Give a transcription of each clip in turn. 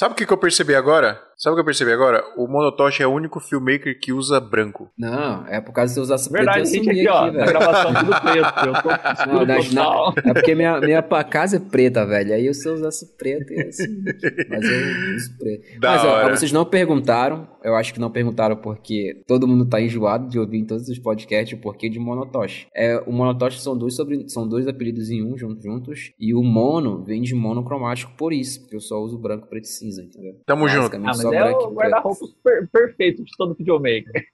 Sabe o que, que eu percebi agora? Sabe o que eu percebi agora? O Monotoshi é o único filmmaker que usa branco. Não, é por causa de você usar Verdade, preto, eu gente, aqui, ó. aqui, Na velho. gravação tudo preto. Eu tô Não, total. não, é porque minha, minha casa é preta, velho. Aí se eu usasse preto, ia assumir. Mas eu uso preto. Da Mas, ó, vocês não perguntaram. Eu acho que não perguntaram porque todo mundo tá enjoado de ouvir em todos os podcasts o porquê de Monotoshi. É, o Monotoshi são dois, sobre, são dois apelidos em um, juntos, juntos. E o mono vem de monocromático por isso. Porque eu só uso branco, preto e cinza, entendeu? Tamo junto. Ah, Basicamente mas só é o guarda-roupa per- perfeito de todo videomaker.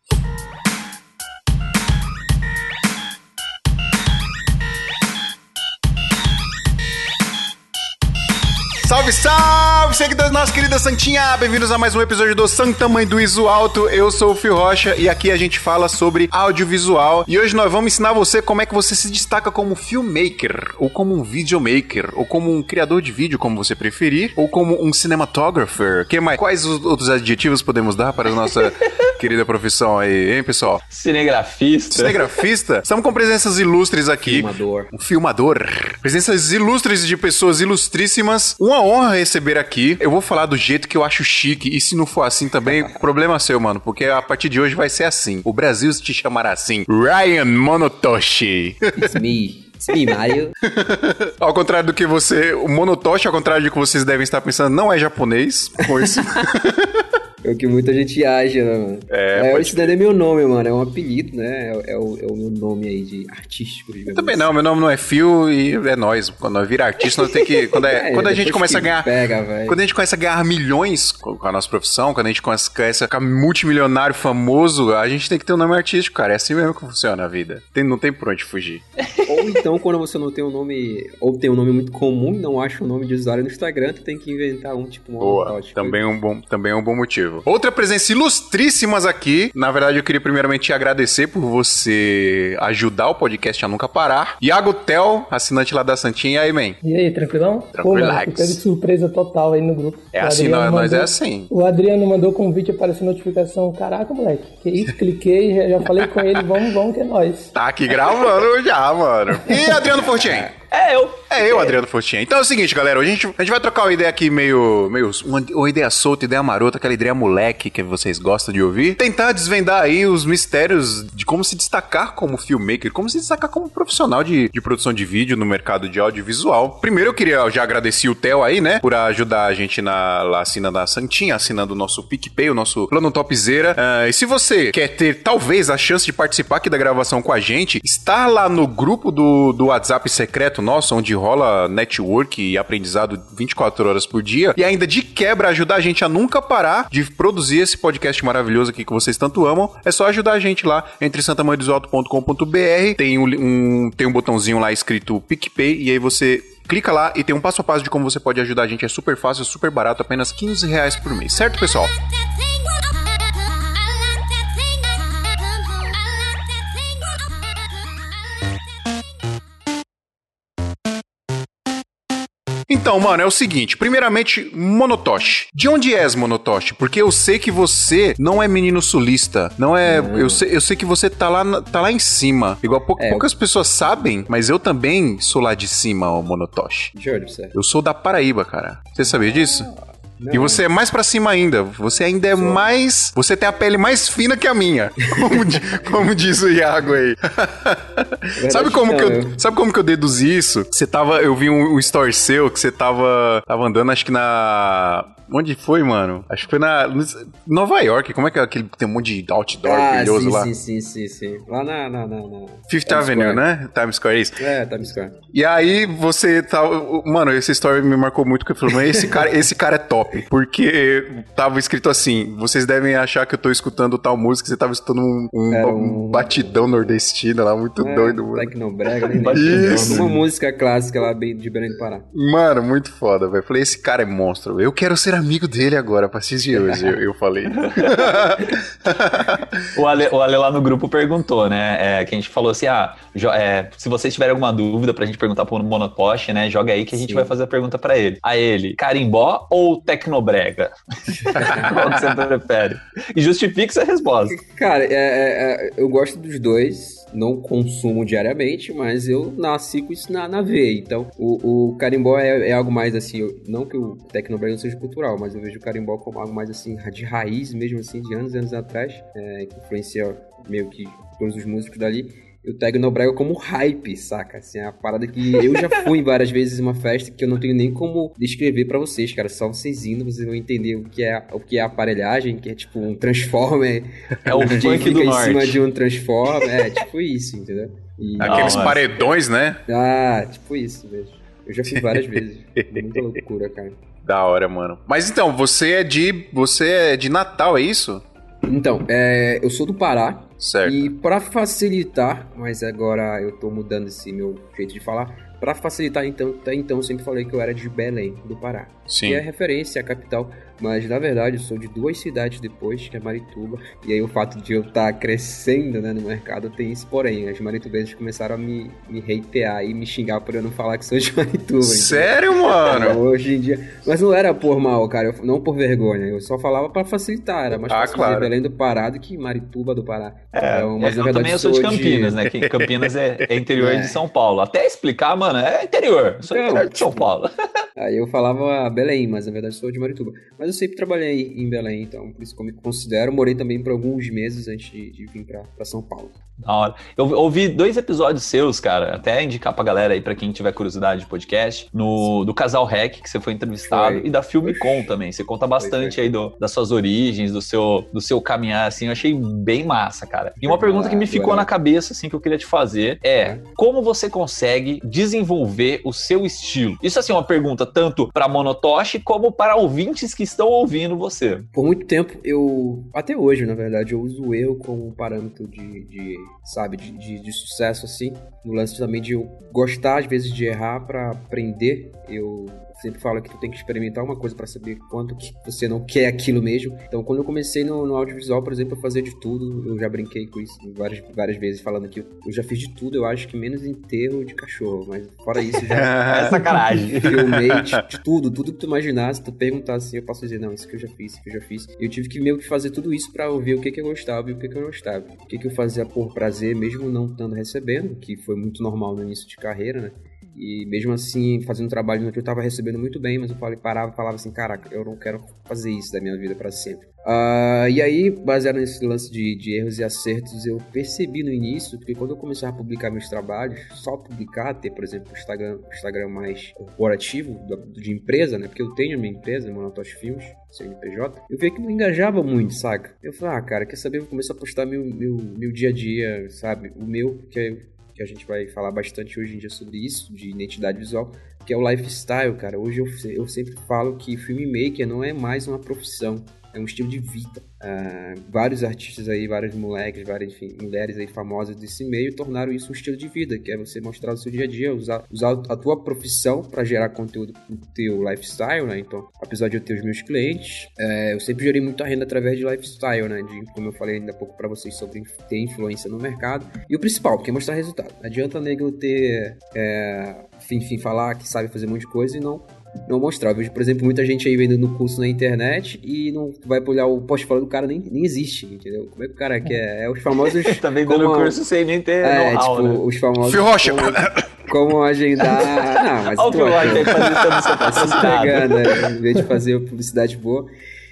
Salve, salve, seguidores nossa querida Santinha! Bem-vindos a mais um episódio do Santa Mãe do Iso Alto. Eu sou o Fio Rocha e aqui a gente fala sobre audiovisual. E hoje nós vamos ensinar você como é que você se destaca como filmmaker, ou como um videomaker, ou como um criador de vídeo, como você preferir, ou como um cinematographer. Que mais? Quais os outros adjetivos podemos dar para a nossa querida profissão aí, hein, pessoal? Cinegrafista. Cinegrafista? Estamos com presenças ilustres aqui. Filmador. Um filmador. Presenças ilustres de pessoas ilustríssimas. Uma honra receber aqui. Eu vou falar do jeito que eu acho chique. E se não for assim também, problema seu, mano. Porque a partir de hoje vai ser assim. O Brasil te chamará assim. Ryan Monotoshi. It's me. Me, Mario. ao contrário do que você... O Monotoshi, ao contrário do que vocês devem estar pensando, não é japonês. Pois... É o que muita gente acha, né, mano? É, pode esse daí é meu nome, mano. É um apelido, né? É, é o, é o meu nome aí de artístico, digamos Também assim. não, meu nome não é Phil e é nós. Quando nós vira artista, nós tem que. Quando, é- É, quando a gente começa a ganhar. pega, quando a gente começa a ganhar milhões com a nossa profissão, quando a gente começa a ficar multimilionário famoso, a gente tem que ter um nome artístico, cara. É assim mesmo que funciona a vida. Tem- não tem por onde fugir. Ou então, quando você não tem um nome, ou tem um nome muito comum não acha um nome de usuário no Instagram, tu tem que inventar um, tipo, um Boa. Também um, bom, também é um bom motivo. Outra presença ilustríssimas aqui. Na verdade, eu queria primeiramente te agradecer por você ajudar o podcast a nunca parar. Iago Tel, assinante lá da Santinha. E aí, man? E aí, tranquilão? Pô, Tranquilax. mano, de surpresa total aí no grupo. É O assim, Adriano nós, nós é mandou- assim. O Adriano mandou convite, apareceu notificação. Caraca, moleque, que isso? Cliquei, já, já falei com ele, vamos, vamos que é nóis. Tá aqui gravando já, mano. E Adriano Fortin? É, eu. É eu, Adriano Fortin. Então é o seguinte, galera. A gente, a gente vai trocar uma ideia aqui meio. meio uma, uma ideia solta, ideia marota, aquela ideia moleque que vocês gostam de ouvir. Tentar desvendar aí os mistérios de como se destacar como filmmaker, como se destacar como profissional de, de produção de vídeo no mercado de audiovisual. Primeiro eu queria já agradecer o Theo aí, né? Por ajudar a gente na, lá assinando a Santinha, assinando o nosso PicPay, o nosso plano topzera. Ah, e se você quer ter talvez a chance de participar aqui da gravação com a gente, estar lá no grupo do, do WhatsApp secreto nosso, onde rola network e aprendizado 24 horas por dia, e ainda de quebra ajudar a gente a nunca parar de produzir esse podcast maravilhoso aqui que vocês tanto amam, é só ajudar a gente lá entre santamanhodesalto.com.br, tem um, um, tem um botãozinho lá escrito PicPay, e aí você Clica lá e tem um passo a passo de como você pode ajudar a gente. É super fácil, super barato, apenas 15 reais por mês. Certo, pessoal? Então, mano, é o seguinte. Primeiramente, Monotoshi. De onde és, Monotoshi? Porque eu sei que você não é menino sulista. Não é. Eu, sei, eu sei que você tá lá, tá lá em cima. Igual pou- É, poucas pessoas sabem, mas eu também sou lá de cima, ó, Monotoshi. Juro, você. Eu sou da Paraíba, cara. Você sabia disso? Não. E você é mais pra cima ainda. Você ainda é mais. Você tem a pele mais fina que a minha. Como, di- como diz o Iago aí. sabe, como não, que eu, eu- sabe como que eu deduzi isso? Você tava. Eu vi um, um story seu que você tava. Tava andando, acho que na. Onde foi, mano? Acho que foi na. Nova York. Como é que é aquele. Tem um monte de outdoor Ah, brilhoso sim, lá? sim, sim, sim, sim. Lá na... na, na, na... Fifth Avenue, Square. né? Times Square, isso. É, Times Square. E aí você tava. Mano, essa história me marcou muito, porque eu falei, mas esse cara, esse cara é top. Porque tava escrito assim: vocês devem achar que eu tô escutando tal música, você tava escutando um, um, um um- batidão nordestino lá, muito É, doido, mano. Tecnobrega, nem Isso. Uma música clássica lá bem de Belém do Pará. Mano, muito foda, velho. Falei, esse cara é monstro. Eu quero ser amigo dele agora, a partir de hoje, eu, eu falei. O Ale, o Ale lá no grupo perguntou, né? É, que a gente falou assim: ah, jo- é, se vocês tiverem alguma dúvida pra gente perguntar pro Monopost, né? Joga aí que a gente Sim. vai fazer a pergunta pra ele. A ele, carimbó ou tecnobrega? Qual que você prefere? E justifique sua resposta. Cara, é- é- é, eu gosto dos dois. Não consumo diariamente, mas eu nasci com isso na, na veia. Então, o, o carimbó é, é algo mais assim. eu- não que o Tecnobrega não seja cultural, mas eu vejo o carimbó como algo mais assim, de raiz, mesmo assim, de anos e anos atrás, é, que influencia meio que todos os músicos dali o Tecnobrega como hype, saca? Assim, é a parada que eu já fui várias vezes em uma festa que eu não tenho nem como descrever para vocês, cara. Só vocês indo, vocês vão entender o que é, o que é aparelhagem, que é tipo um transformer. É o funk do em norte. cima de um transformer. É, tipo isso, entendeu? E... Aqueles não, paredões, né? Ah, tipo isso mesmo. Eu já fui várias vezes. Muita loucura, cara. Da hora, mano. Mas então, você é de. Você é de Natal, é isso? Então, é, eu sou do Pará. Certo. E para facilitar, mas agora eu tô mudando esse meu jeito de falar, para facilitar então, até então eu sempre falei que eu era de Belém, do Pará. Sim. Que é referência à capital mas na verdade eu sou de duas cidades depois, que é Marituba. E aí o fato de eu estar tá crescendo né, no mercado tem isso, porém, as maritubenses começaram a me, me reitear e me xingar por eu não falar que sou de Marituba. Sério, então, mano? Hoje em dia. Mas não era por mal, cara, eu, não por vergonha. Eu só falava para facilitar. Era mais ah, fácil claro. Belém do Pará do que Marituba do Pará. É, então, mas, eu verdade, também eu sou de Campinas, de... né? Que Campinas é, é interior é. de São Paulo. Até explicar, mano, é interior. Eu sou então, interior de São Paulo. aí eu falava Belém, mas na verdade sou de Marituba. Mas eu sempre trabalhei em Belém, então por isso que eu me considero. Morei também por alguns meses antes de, de vir para São Paulo. Da hora. Eu ouvi dois episódios seus, cara, até indicar pra galera aí, pra quem tiver curiosidade de podcast, no, do Casal Rec, que você foi entrevistado, foi. e da Filme Com também. Você conta bastante foi, foi. aí do, das suas origens, do seu, do seu caminhar, assim, eu achei bem massa, cara. E uma pergunta que me ficou na cabeça, assim, que eu queria te fazer é, como você consegue desenvolver o seu estilo? Isso, assim, é uma pergunta tanto pra Monotoshi como para ouvintes que estão ouvindo você. Por muito tempo, eu, até hoje, na verdade, eu uso o erro como parâmetro de, de sabe, de, de, de, sucesso assim. No lance também de eu gostar às vezes de errar para aprender. Eu sempre falo que tu tem que experimentar uma coisa para saber quanto que você não quer aquilo mesmo. Então, quando eu comecei no, no, audiovisual, por exemplo, eu fazia de tudo. Eu já brinquei com isso várias, várias vezes, falando que eu já fiz de tudo. Eu acho que menos enterro de cachorro, mas fora isso já. é sacanagem. Filmei de, de, tudo, tudo que tu imaginasse. Tu perguntar assim, eu posso dizer, não, isso que eu já fiz, isso que eu já fiz. Eu tive que meio que fazer tudo isso para ouvir o que, que eu gostava e o que, que eu não gostava. O que, que eu fazia por prazer, mesmo não estando recebendo, que foi muito normal no início de carreira, né? E mesmo assim, fazendo trabalho que eu tava recebendo muito bem, mas eu falei, parava e falava assim, caraca, eu não quero fazer isso da minha vida para sempre. Uh, e aí, baseado nesse lance de, de, erros e acertos, eu percebi no início que quando eu começava a publicar meus trabalhos, só publicar, ter, por exemplo, o Instagram, Instagram mais corporativo, de empresa, né? Porque eu tenho a minha empresa, Monotosh Filmes, CNPJ, eu vi que não engajava muito, saca? Eu falei, ah, cara, quer saber? Eu vou começar a postar meu, meu, meu dia a dia, sabe? O meu, que é que a gente vai falar bastante hoje em dia sobre isso, de identidade visual, que é o lifestyle, cara. Hoje eu, eu sempre falo que filmmaker não é mais uma profissão, é um estilo de vida. Uh, vários artistas aí, vários moleques, várias enfim, mulheres aí famosas desse meio tornaram isso um estilo de vida, que é você mostrar o seu dia a dia, usar, usar a tua profissão para gerar conteúdo pro teu lifestyle, né? Então, apesar de eu ter os meus clientes, é, eu sempre gerei muita renda através de lifestyle, né? De, como eu falei ainda há pouco para vocês sobre ter influência no mercado. E o principal, que é mostrar resultado. Não adianta nego ter, é, enfim, falar que sabe fazer um monte de coisa e não não mostrar. Eu vejo, por exemplo, muita gente aí vendendo curso na internet e não vai olhar o portfólio do cara, nem, nem existe, entendeu? Como é que o cara quer? É os famosos. tá vendendo curso sem nem ter. É, tipo, né? os famosos. Fio Rocha! Como, como agendar. Não, mas. Olha o Fio Rocha aí fazendo seu pegando, né? Em vez de fazer publicidade boa.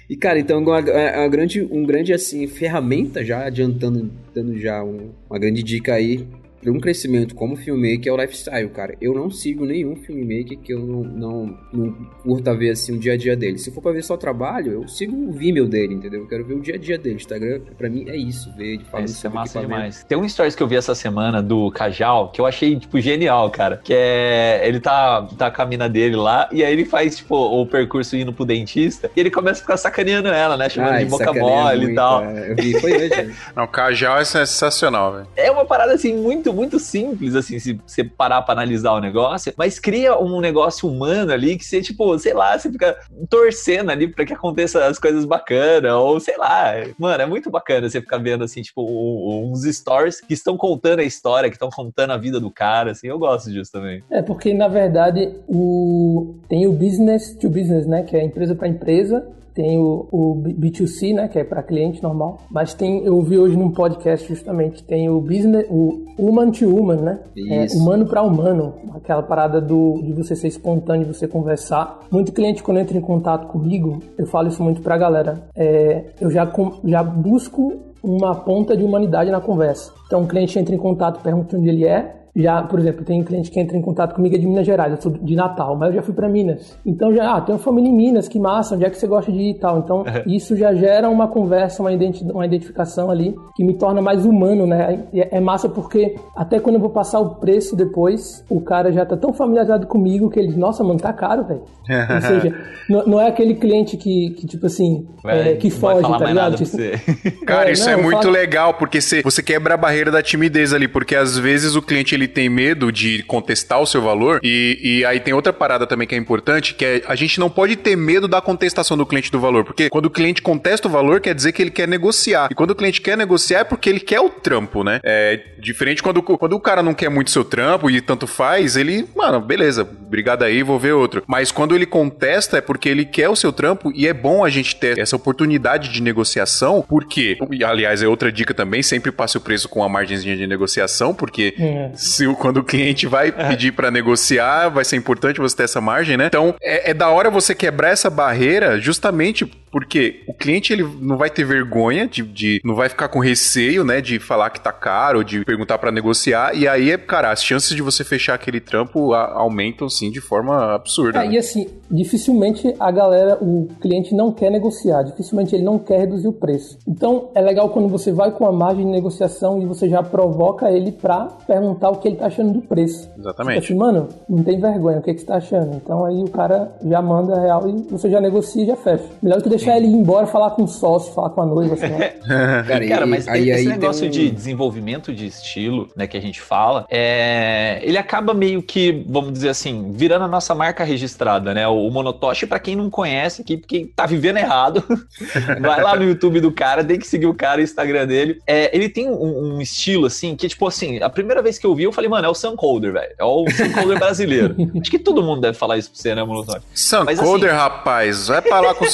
E, cara, então uma, uma, grande, um grande, assim, ferramenta já adiantando, dando já um, uma grande dica aí para um crescimento como filmmaker é o lifestyle, cara. Eu não sigo nenhum filmmaker que eu não, não, não curta ver assim o dia a dia dele. Se for para ver só o trabalho, eu sigo o Vimeo dele, entendeu? Eu quero ver o dia a dia dele. Instagram, para mim, é isso. Ver de falando isso é massa demais. Tem um stories que eu vi essa semana do Cajal que eu achei, tipo, genial, cara. Que é. Ele tá, tá com a mina dele lá e aí ele faz, tipo, o percurso indo pro dentista e ele começa a ficar sacaneando ela, né? Chamando Ai, de boca mole muito, e tal. É. Eu vi, foi hoje. não, o Cajal é sensacional, velho. É uma parada assim muito muito simples, assim, se você parar pra analisar o negócio, mas cria um negócio humano ali que você, tipo, sei lá, você fica torcendo ali pra que aconteça as coisas bacanas, ou sei lá. Mano, é muito bacana você ficar vendo, assim, tipo, uns stories que estão contando a história, que estão contando a vida do cara, assim, eu gosto disso também. É, porque, na verdade, o... tem o business to business, né, que é empresa para empresa, tem o, o B2C, né, que é para cliente normal, mas tem, eu vi hoje num podcast justamente, tem o business, o human to human, né? É, humano para humano. Aquela parada do, de você ser espontâneo, você conversar. Muito cliente, quando entra em contato comigo, eu falo isso muito pra galera. É, eu já, já busco uma ponta de humanidade na conversa. Então, o cliente entra em contato, pergunta onde ele é, já, por exemplo, tem cliente que entra em contato comigo é de Minas Gerais, eu sou de Natal, mas eu já fui para Minas. Então já, ah, tem uma família em Minas, que massa, onde é que você gosta de ir e tal. Então isso já gera uma conversa, uma, identi uma identificação ali que me torna mais humano, né? É, é massa porque até quando eu vou passar o preço depois, o cara já tá tão familiarizado comigo que ele diz, nossa, mano, tá caro, velho. Ou seja, não, não, é aquele cliente que, que tipo assim, é, que foge, tá ligado? Tipo, cara, é, isso é não, é muito falo... legal, porque você, você quebra a barreira da timidez ali, porque às vezes o cliente ele ele tem medo de contestar o seu valor. E, e aí tem outra parada também que é importante, que é a gente não pode ter medo da contestação do cliente do valor. Porque quando o cliente contesta o valor, quer dizer que ele quer negociar. E quando o cliente quer negociar é porque ele quer o trampo, né? É diferente quando, quando o cara não quer muito seu trampo e tanto faz, ele, mano, beleza, obrigado aí, vou ver outro. Mas quando ele contesta é porque ele quer o seu trampo e é bom a gente ter essa oportunidade de negociação, porque, aliás, é outra dica também, sempre passe o preço com a margenzinha de negociação, porque é se quando o cliente vai é. pedir para negociar, vai ser importante você ter essa margem, né? Então, é, é da hora você quebrar essa barreira justamente porque o cliente ele não vai ter vergonha de, de, não vai ficar com receio, né, de falar que tá caro, de perguntar para negociar e aí, cara, as chances de você fechar aquele trampo a, aumentam sim de forma absurda. É, né? E assim, dificilmente a galera, o cliente não quer negociar, dificilmente ele não quer reduzir o preço. Então, é legal quando você vai com a margem de negociação e você já provoca ele para perguntar o que ele tá achando do preço. Exatamente. Assim, mano, não tem vergonha, o que, que você tá achando? Então aí o cara já manda real e você já negocia e já fecha. Melhor que deixar deixar ele ir embora, falar com o sócio, falar com a noiva. Assim, né? cara, cara, mas aí, esse aí negócio um... de desenvolvimento de estilo, né, que a gente fala, é... ele acaba meio que, vamos dizer assim, virando a nossa marca registrada, né? O Monotoshi, para quem não conhece aqui, porque tá vivendo errado, vai lá no YouTube do cara, tem que seguir o cara, o Instagram dele. É, ele tem um, um, estilo, assim, que, tipo assim, a primeira vez que eu vi, eu falei, mano, é o Suncoder, velho. É o Suncoder brasileiro. Acho que todo mundo deve falar isso pra você, né, Monotoshi? Suncoder, assim, rapaz, vai lá com o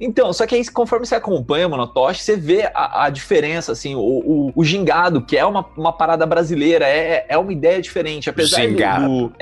Então, só que aí, conforme você acompanha o Monotoshi, você vê a, a diferença, assim, o, o, o, gingado, que é uma, uma parada brasileira, é, é uma ideia diferente. Apesar gingado. do.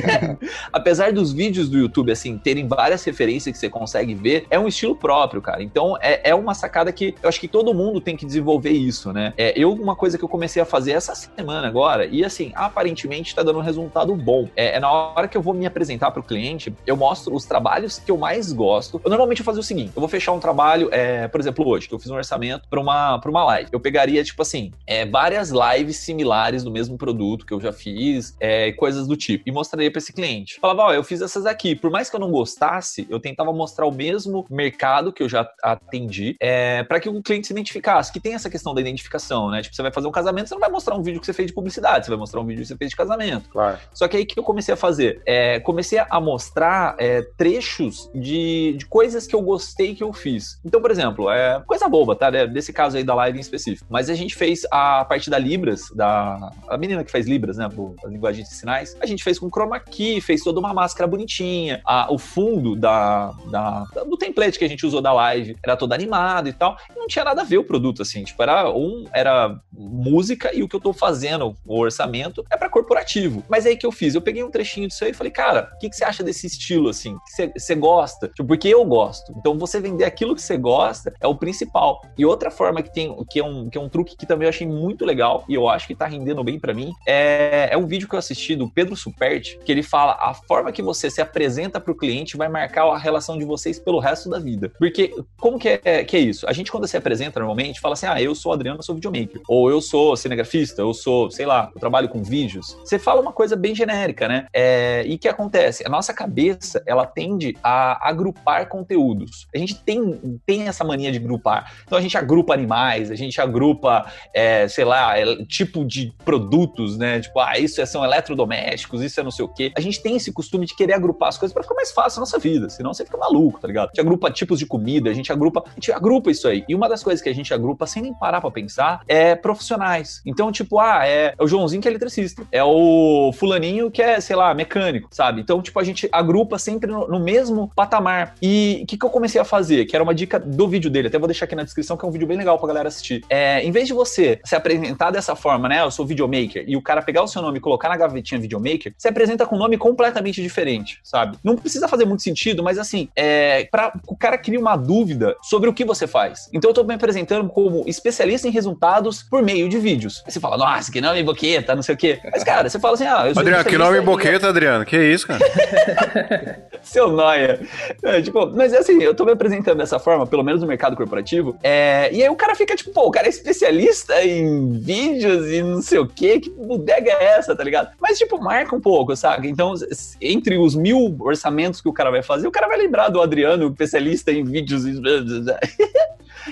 apesar dos vídeos do YouTube, assim, terem várias referências que você consegue ver, é um estilo próprio, cara. Então, é, é uma sacada que eu acho que todo mundo tem que desenvolver isso, né? É, eu, uma coisa que eu comecei a fazer essa semana agora, e assim, aparentemente tá dando um resultado bom. É, é na hora que eu vou me apresentar pro cliente, eu mostro os trabalhos que eu mais gosto. Eu normalmente fazer o seguinte: eu vou fechar um trabalho, é, por exemplo, hoje, que eu fiz um orçamento para uma, pra uma live. Eu pegaria, tipo assim, é, várias lives similares do mesmo produto que eu já fiz, é, coisas do tipo, e mostraria para esse cliente. Falava, ó, eu fiz essas aqui. Por mais que eu não gostasse, eu tentava mostrar o mesmo mercado que eu já atendi, é, para que o cliente se identificasse. Que tem essa questão da identificação, né? Tipo, você vai fazer um casamento, você não vai mostrar um vídeo que você fez de publicidade, você vai mostrar um vídeo que você fez de casamento. Claro. Só que aí o que eu comecei a fazer? É, comecei a mostrar é, trechos de, de coisas que que eu gostei que eu fiz. Então, por exemplo, é coisa boba, tá? É desse caso aí da live em específico. Mas a gente fez a parte da Libras, da a menina que faz Libras, né? A linguagem de sinais. A gente fez com chroma key, fez toda uma máscara bonitinha. A, o fundo da, da, do template que a gente usou da live era todo animado e tal. E não tinha nada a ver o produto, assim. Tipo, era um, era música e o que eu tô fazendo, o orçamento, é para corporativo. Mas aí que eu fiz? Eu peguei um trechinho disso aí e falei, cara, o que, que você acha desse estilo, assim? Você gosta? Tipo, porque eu gosto gosto. Então você vender aquilo que você gosta é o principal. E outra forma que tem, que é um, que é um truque que também eu achei muito legal e eu acho que tá rendendo bem para mim, é, é um vídeo que eu assisti do Pedro Superti, que ele fala a forma que você se apresenta para o cliente vai marcar a relação de vocês pelo resto da vida. Porque como que é, que é isso? A gente quando se apresenta normalmente fala assim: "Ah, eu sou Adriano, eu sou videomaker", ou eu sou cinegrafista, eu sou, sei lá, eu trabalho com vídeos. Você fala uma coisa bem genérica, né? É, e que acontece? A nossa cabeça, ela tende a agrupar conteúdo A gente tem, tem essa mania de grupar. Então a gente agrupa animais, a gente agrupa, é, sei lá, é, tipo de produtos, né? Tipo, ah, isso é, são eletrodomésticos, isso é não sei o quê. A gente tem esse costume de querer agrupar as coisas para ficar mais fácil a nossa vida, senão você fica maluco, tá ligado? A gente agrupa tipos de comida, a gente agrupa, a gente agrupa isso aí. E uma das coisas que a gente agrupa sem nem parar pra pensar é profissionais. Então, tipo, ah, é, é o Joãozinho que é eletricista, é o fulaninho que é, sei lá, mecânico, sabe? Então, tipo, a gente agrupa sempre no, no mesmo patamar. E que, que eu comecei a fazer? que era uma dica do vídeo dele, até vou deixar aqui na descrição, que é um vídeo bem legal pra galera assistir. É, em vez de você se apresentar dessa forma, né? Eu sou videomaker, e o cara pegar o seu nome e colocar na gavetinha videomaker, você apresenta com um nome completamente diferente, sabe? Não precisa fazer muito sentido, mas assim, é, pra, o cara cria uma dúvida sobre o que você faz. Então eu tô me apresentando como especialista em resultados por meio de vídeos. Aí você fala, nossa, que nome boqueta, não sei o quê. Mas, cara, você fala assim, ah, eu sou Adriano, que nome boqueta, Adriano? Que isso, cara? Seu noia. É, tipo, mas é assim, eu tô me apresentando dessa forma, pelo menos no mercado corporativo, é, e aí o cara fica tipo, pô, o cara é especialista em vídeos e não sei o quê, que bodega é essa, tá ligado? Mas, tipo, marca um pouco, sabe? Então, entre os mil orçamentos que o cara vai fazer, o cara vai lembrar do Adriano, especialista em vídeos e...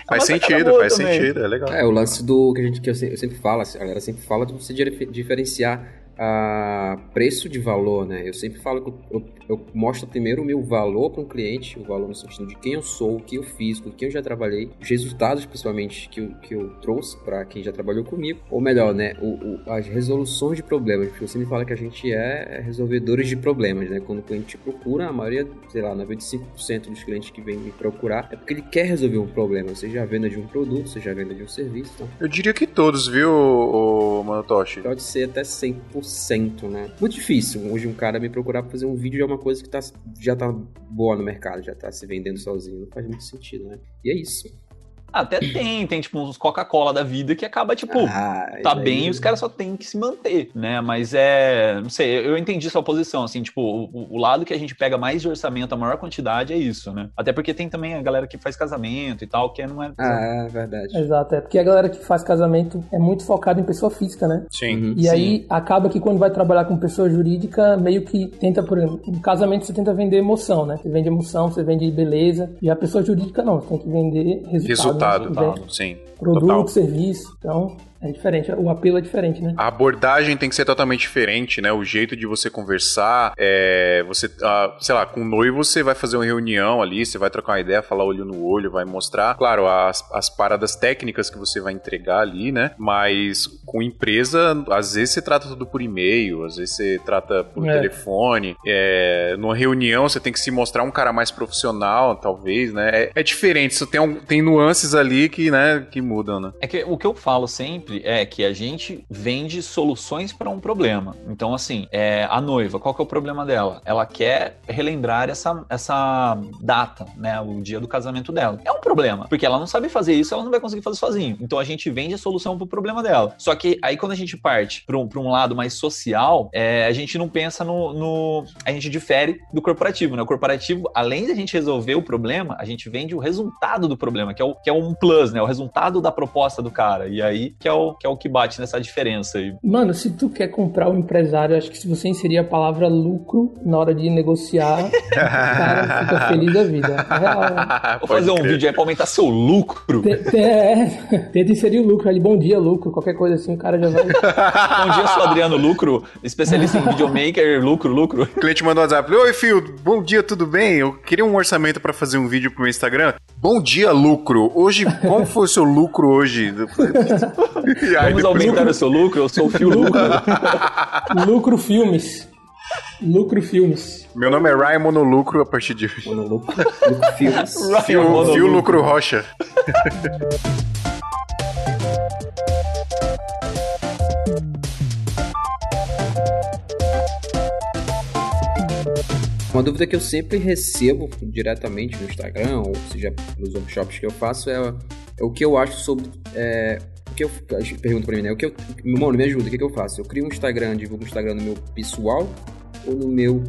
Faz sentido, faz também. sentido, é legal. É, o lance do que a gente que eu sempre falo, a galera sempre fala de você diferenciar a preço de valor, né? Eu sempre falo que eu, eu mostro primeiro o meu valor para um cliente, o valor no sentido de quem eu sou, o que eu fiz, com quem eu já trabalhei, os resultados principalmente que eu, que eu trouxe para quem já trabalhou comigo, ou melhor, né? O, o, as resoluções de problemas, porque você me fala que a gente é resolvedores de problemas, né? Quando o cliente procura, a maioria, sei lá, 95% dos clientes que vêm me procurar é porque ele quer resolver um problema, seja a venda de um produto, seja a venda de um serviço. Então. Eu diria que todos, viu, Manotoshi? Pode ser até 100% né? Muito difícil hoje um cara me procurar pra fazer um vídeo de uma coisa que tá, já tá boa no mercado, já tá se vendendo sozinho. Não faz muito sentido, né? E é isso. Até tem, tem tipo uns Coca-Cola da vida que acaba, tipo, ah, tá bem e os caras só tem que se manter, né? Mas é. Não sei, eu entendi sua posição, assim, tipo, o, o, lado que a gente pega mais de orçamento, a maior quantidade é isso, né? Até porque tem também a galera que faz casamento e tal, que não é. Ah, é verdade. Exato, é porque a galera que faz casamento é muito focada em pessoa física, né? Sim. Uhum. E Sim. aí acaba que quando vai trabalhar com pessoa jurídica, meio que tenta, por exemplo, no casamento você tenta vender emoção, né? Você vende emoção, você vende beleza. E a pessoa jurídica não, você tem que vender resultado. Resultado, né? tal, sim. Produto, Total. serviço. Então, é diferente, o apelo é diferente, né? A abordagem tem que ser totalmente diferente, né? O jeito de você conversar, é, você, ah, sei lá, com o noivo você vai fazer uma reunião ali, você vai trocar uma ideia, falar olho no olho, vai mostrar, claro, as, as paradas técnicas que você vai entregar ali, né? Mas com empresa, às vezes você trata tudo por e-mail, às vezes você trata por é. telefone. É, numa reunião você tem que se mostrar um cara mais profissional, talvez, né? É, é diferente, isso tem, um, tem nuances ali que, né, que mudam, né? É que o que eu falo sempre é que a gente vende soluções para um problema. Então, assim, é, a noiva, qual que é o problema dela? Ela quer relembrar essa, essa data, né? O dia do casamento dela. É um problema, porque ela não sabe fazer isso, ela não vai conseguir fazer sozinho. Então a gente vende a solução pro problema dela. Só que aí quando a gente parte para um, um lado mais social, é, a gente não pensa no, no, A gente difere do corporativo, né? O corporativo, além de a gente resolver o problema, a gente vende o resultado do problema, que é, o, que é um plus, né? O resultado da proposta do cara. E aí que é o que é o que bate nessa diferença aí. Mano, se tu quer comprar um empresário, acho que se você inserir a palavra lucro na hora de negociar, o cara fica feliz da vida. É Vou fazer um crer. vídeo aí pra aumentar seu lucro. É, tenta inserir o lucro ali, bom dia, lucro, qualquer coisa assim, o cara já vai. bom dia, sou Adriano Lucro, especialista em videomaker, lucro, lucro. O cliente mandou um WhatsApp: Oi, Fio, bom dia, tudo bem? Eu queria um orçamento pra fazer um vídeo pro meu Instagram. Bom dia, lucro. Hoje, como foi o seu lucro hoje? Vamos aumentar o seu lucro? Eu sou o Fio Lucro. lucro Filmes. Lucro Filmes. Meu nome é Ryan Monolucro a partir de hoje. Monolucro. Lucro Filmes. Fio, Fio Lucro Rocha. Uma dúvida que eu sempre recebo diretamente no Instagram, ou seja, nos workshops que eu faço, é, é o que eu acho sobre é, que eu pergunto pra mim, né? O que eu, mano, me ajuda, o que, que eu faço? Eu crio um Instagram, divulgo um Instagram no meu pessoal ou no meu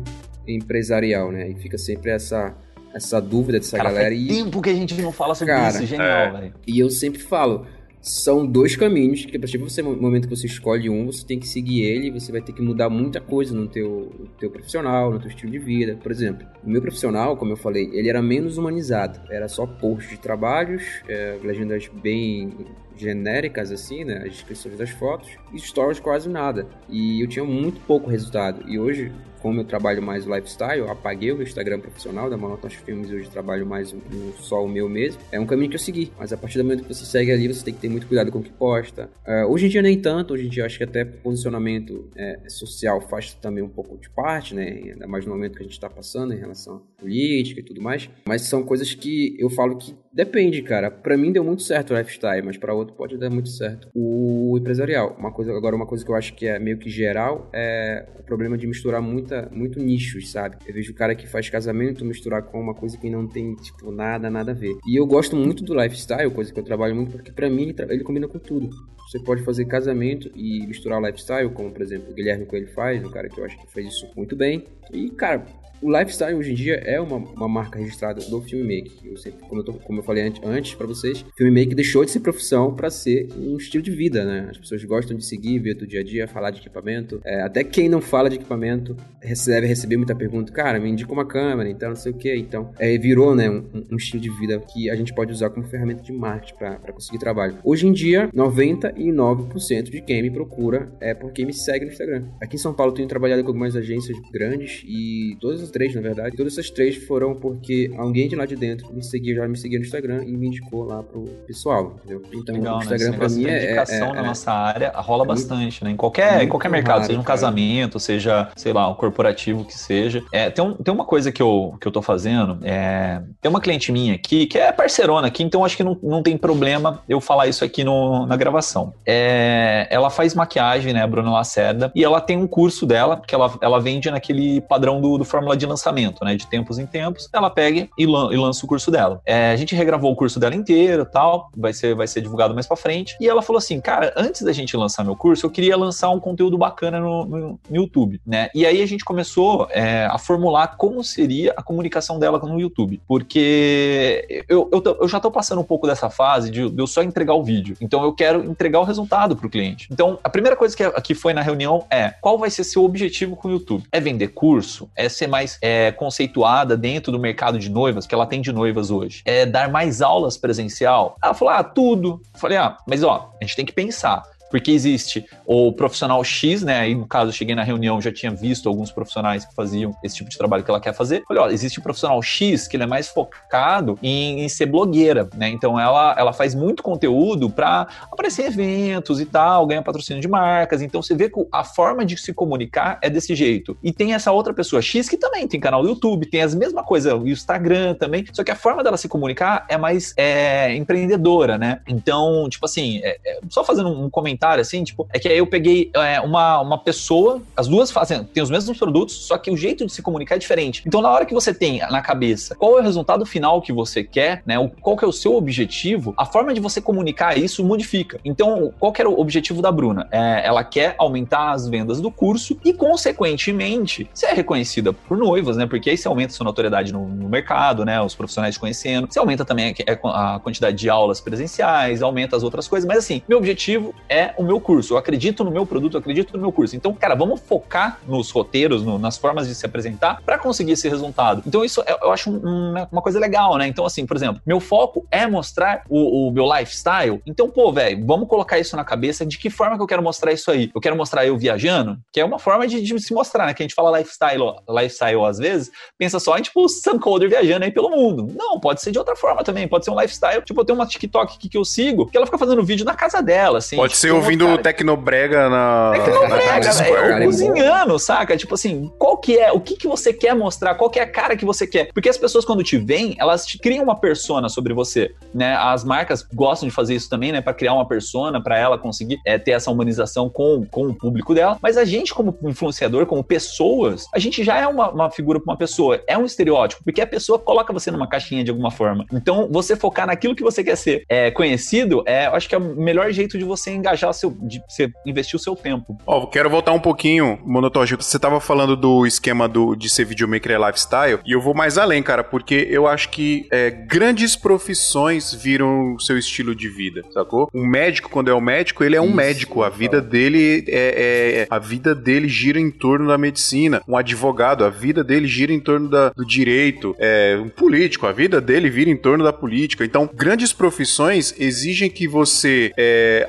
empresarial, né? E fica sempre essa essa dúvida dessa Cara, galera. Faz e tempo que a gente não fala sobre Cara, isso, genial, é. velho. E eu sempre falo, são dois caminhos que a partir do momento que você escolhe um, você tem que seguir ele, você vai ter que mudar muita coisa no teu, no teu profissional, no teu estilo de vida. Por exemplo, o meu profissional, como eu falei, ele era menos humanizado. Era só post de trabalhos, é, legendas bem genéricas assim, né? As descrições das fotos, e stories quase nada. E eu tinha muito pouco resultado. E hoje, como eu trabalho mais lifestyle, eu apaguei o Instagram profissional da Monotosh Filmes e hoje trabalho mais um, só o meu mesmo. É um caminho que eu segui, mas a partir do momento que você segue ali, você tem que ter muito cuidado com o que posta. Uh, hoje em dia nem tanto, hoje em dia acho que até posicionamento é, social faz também um pouco de parte, né? Ainda mais no momento que a gente está passando em relação à política e tudo mais. Mas são coisas que eu falo que depende, cara. Para mim deu muito certo o lifestyle, mas para outro pode dar muito certo o empresarial. Uma coisa agora uma coisa que eu acho que é meio que geral é o problema de misturar muita muita, muito nichos, sabe? Eu vejo o cara que faz casamento misturar com uma coisa que não tem, tipo, nada, nada a ver. E eu gosto muito do lifestyle, coisa que eu trabalho muito, porque para mim ele combina com tudo. Você pode fazer casamento e misturar o lifestyle, como por exemplo o Guilherme Coelho faz, um cara que eu acho que fez isso muito bem. E, cara, o lifestyle hoje em dia é uma, uma marca registrada do filmmaker. Eu sempre, como, eu tô, como eu falei antes, antes para vocês, filmmaker deixou de ser profissão para ser um estilo de vida, né? As pessoas gostam de seguir, ver do dia a dia, falar de equipamento. É, até quem não fala de equipamento recebe receber muita pergunta, cara, me indica uma câmera, então não sei o que. Então, é, virou, né, um, um, estilo de vida que a gente pode usar como ferramenta de marketing para conseguir trabalho. Hoje em dia, 99% de quem me procura é porque me segue no Instagram. Aqui em São Paulo, tenho trabalhado com algumas agências grandes e todas as três, na verdade. Todas essas três foram porque alguém de lá de dentro me seguia, já me seguia no Instagram e me indicou lá pro pessoal, entendeu? Então, Legal, o né? Instagram né? pra mim é. indicação é, na é, nossa área rola bastante, né? Em qualquer, em qualquer mercado, raro, seja um casamento, seja, sei lá, um corporativo que seja. É, tem, um, tem uma coisa que eu, que eu tô fazendo, é, tem uma cliente minha aqui que é parceirona aqui, então acho que não, não tem problema eu falar isso aqui no, na gravação. É, ela faz maquiagem, né, a Bruna Lacerda, e ela tem um curso dela, que ela, ela vende naquele padrão do, do Fórmula de lançamento, né? De tempos em tempos, ela pega e, lan e lança o curso dela. É, a gente regravou o curso dela inteiro tal, vai ser, vai ser divulgado mais pra frente. E ela falou assim: cara, antes da gente lançar meu curso, eu queria lançar um conteúdo bacana no, no, no YouTube, né? E aí a gente começou é, a formular como seria a comunicação dela no YouTube. Porque eu, eu, eu já tô passando um pouco dessa fase de, de eu só entregar o vídeo. Então eu quero entregar o resultado pro cliente. Então a primeira coisa que, que foi na reunião é qual vai ser seu objetivo com o YouTube? É vender curso? É ser mais mais é, conceituada dentro do mercado de noivas, que ela tem de noivas hoje, é dar mais aulas presencial? Ela falou, ah, tudo. Eu falei, ah, mas ó, a gente tem que pensar porque existe o profissional X, né? Aí no caso eu cheguei na reunião, já tinha visto alguns profissionais que faziam esse tipo de trabalho que ela quer fazer. Olha, existe o profissional X que ele é mais focado em, em ser blogueira, né? Então ela, ela faz muito conteúdo para aparecer em eventos e tal, ganha patrocínio de marcas. Então você vê que a forma de se comunicar é desse jeito. E tem essa outra pessoa X que também tem canal do YouTube, tem as mesma coisa, o Instagram também, só que a forma dela se comunicar é mais é, empreendedora, né? Então, tipo assim, é, é, só fazendo um comentário comentário, assim, tipo, é que aí eu peguei é, uma, uma pessoa, as duas fazem, tem os mesmos produtos, só que o jeito de se comunicar é diferente. Então, na hora que você tem na cabeça qual é o resultado final que você quer, né? Qual que é o seu objetivo, a forma de você comunicar isso modifica. Então, qual que era o objetivo da Bruna? É, ela quer aumentar as vendas do curso e, consequentemente, ser reconhecida por noivas, né? Porque aí você aumenta sua notoriedade no, no mercado, né? Os profissionais conhecendo. Você aumenta também a, a quantidade de aulas presenciais, aumenta as outras coisas. Mas, assim, meu objetivo é o meu curso, eu acredito no meu produto, eu acredito no meu curso. Então, cara, vamos focar nos roteiros, no, nas formas de se apresentar para conseguir esse resultado. Então, isso eu, eu acho um, uma coisa legal, né? Então, assim, por exemplo, meu foco é mostrar o, o meu lifestyle. Então, pô, velho, vamos colocar isso na cabeça de que forma que eu quero mostrar isso aí. Eu quero mostrar eu viajando, que é uma forma de, de se mostrar, né? Que a gente fala lifestyle, lifestyle às vezes, pensa só em, tipo, Sam Coder viajando aí pelo mundo. Não, pode ser de outra forma também. Pode ser um lifestyle. Tipo, eu tenho uma TikTok aqui que eu sigo, que ela fica fazendo vídeo na casa dela, assim. Pode tipo, ser ouvindo cara... Tecnobrega na. Tecnobrega, velho. Cozinhando, saca? Tipo assim, qual que é? O que, que você quer mostrar? Qual que é a cara que você quer? Porque as pessoas, quando te veem, elas te criam uma persona sobre você, né? As marcas gostam de fazer isso também, né? Pra criar uma persona, pra ela conseguir é, ter essa humanização com, com o público dela. Mas a gente, como influenciador, como pessoas, a gente já é uma, uma figura pra uma pessoa. É um estereótipo, porque a pessoa coloca você numa caixinha de alguma forma. Então, você focar naquilo que você quer ser é, conhecido, é, eu acho que é o melhor jeito de você engajar já seu, de, você investiu o seu tempo. Ó, oh, quero voltar um pouquinho, Monotoshi. Você tava falando do esquema do, de ser videomaker é lifestyle, e eu vou mais além, cara, porque eu acho que é, grandes profissões viram o seu estilo de vida, sacou? Um médico, quando é um médico, ele é um Isso, médico. A vida dele é, é, a vida dele gira em torno da medicina. Um advogado, a vida dele gira em torno da, do direito. É, um político, a vida dele vira em torno da política. Então, grandes profissões exigem que você é,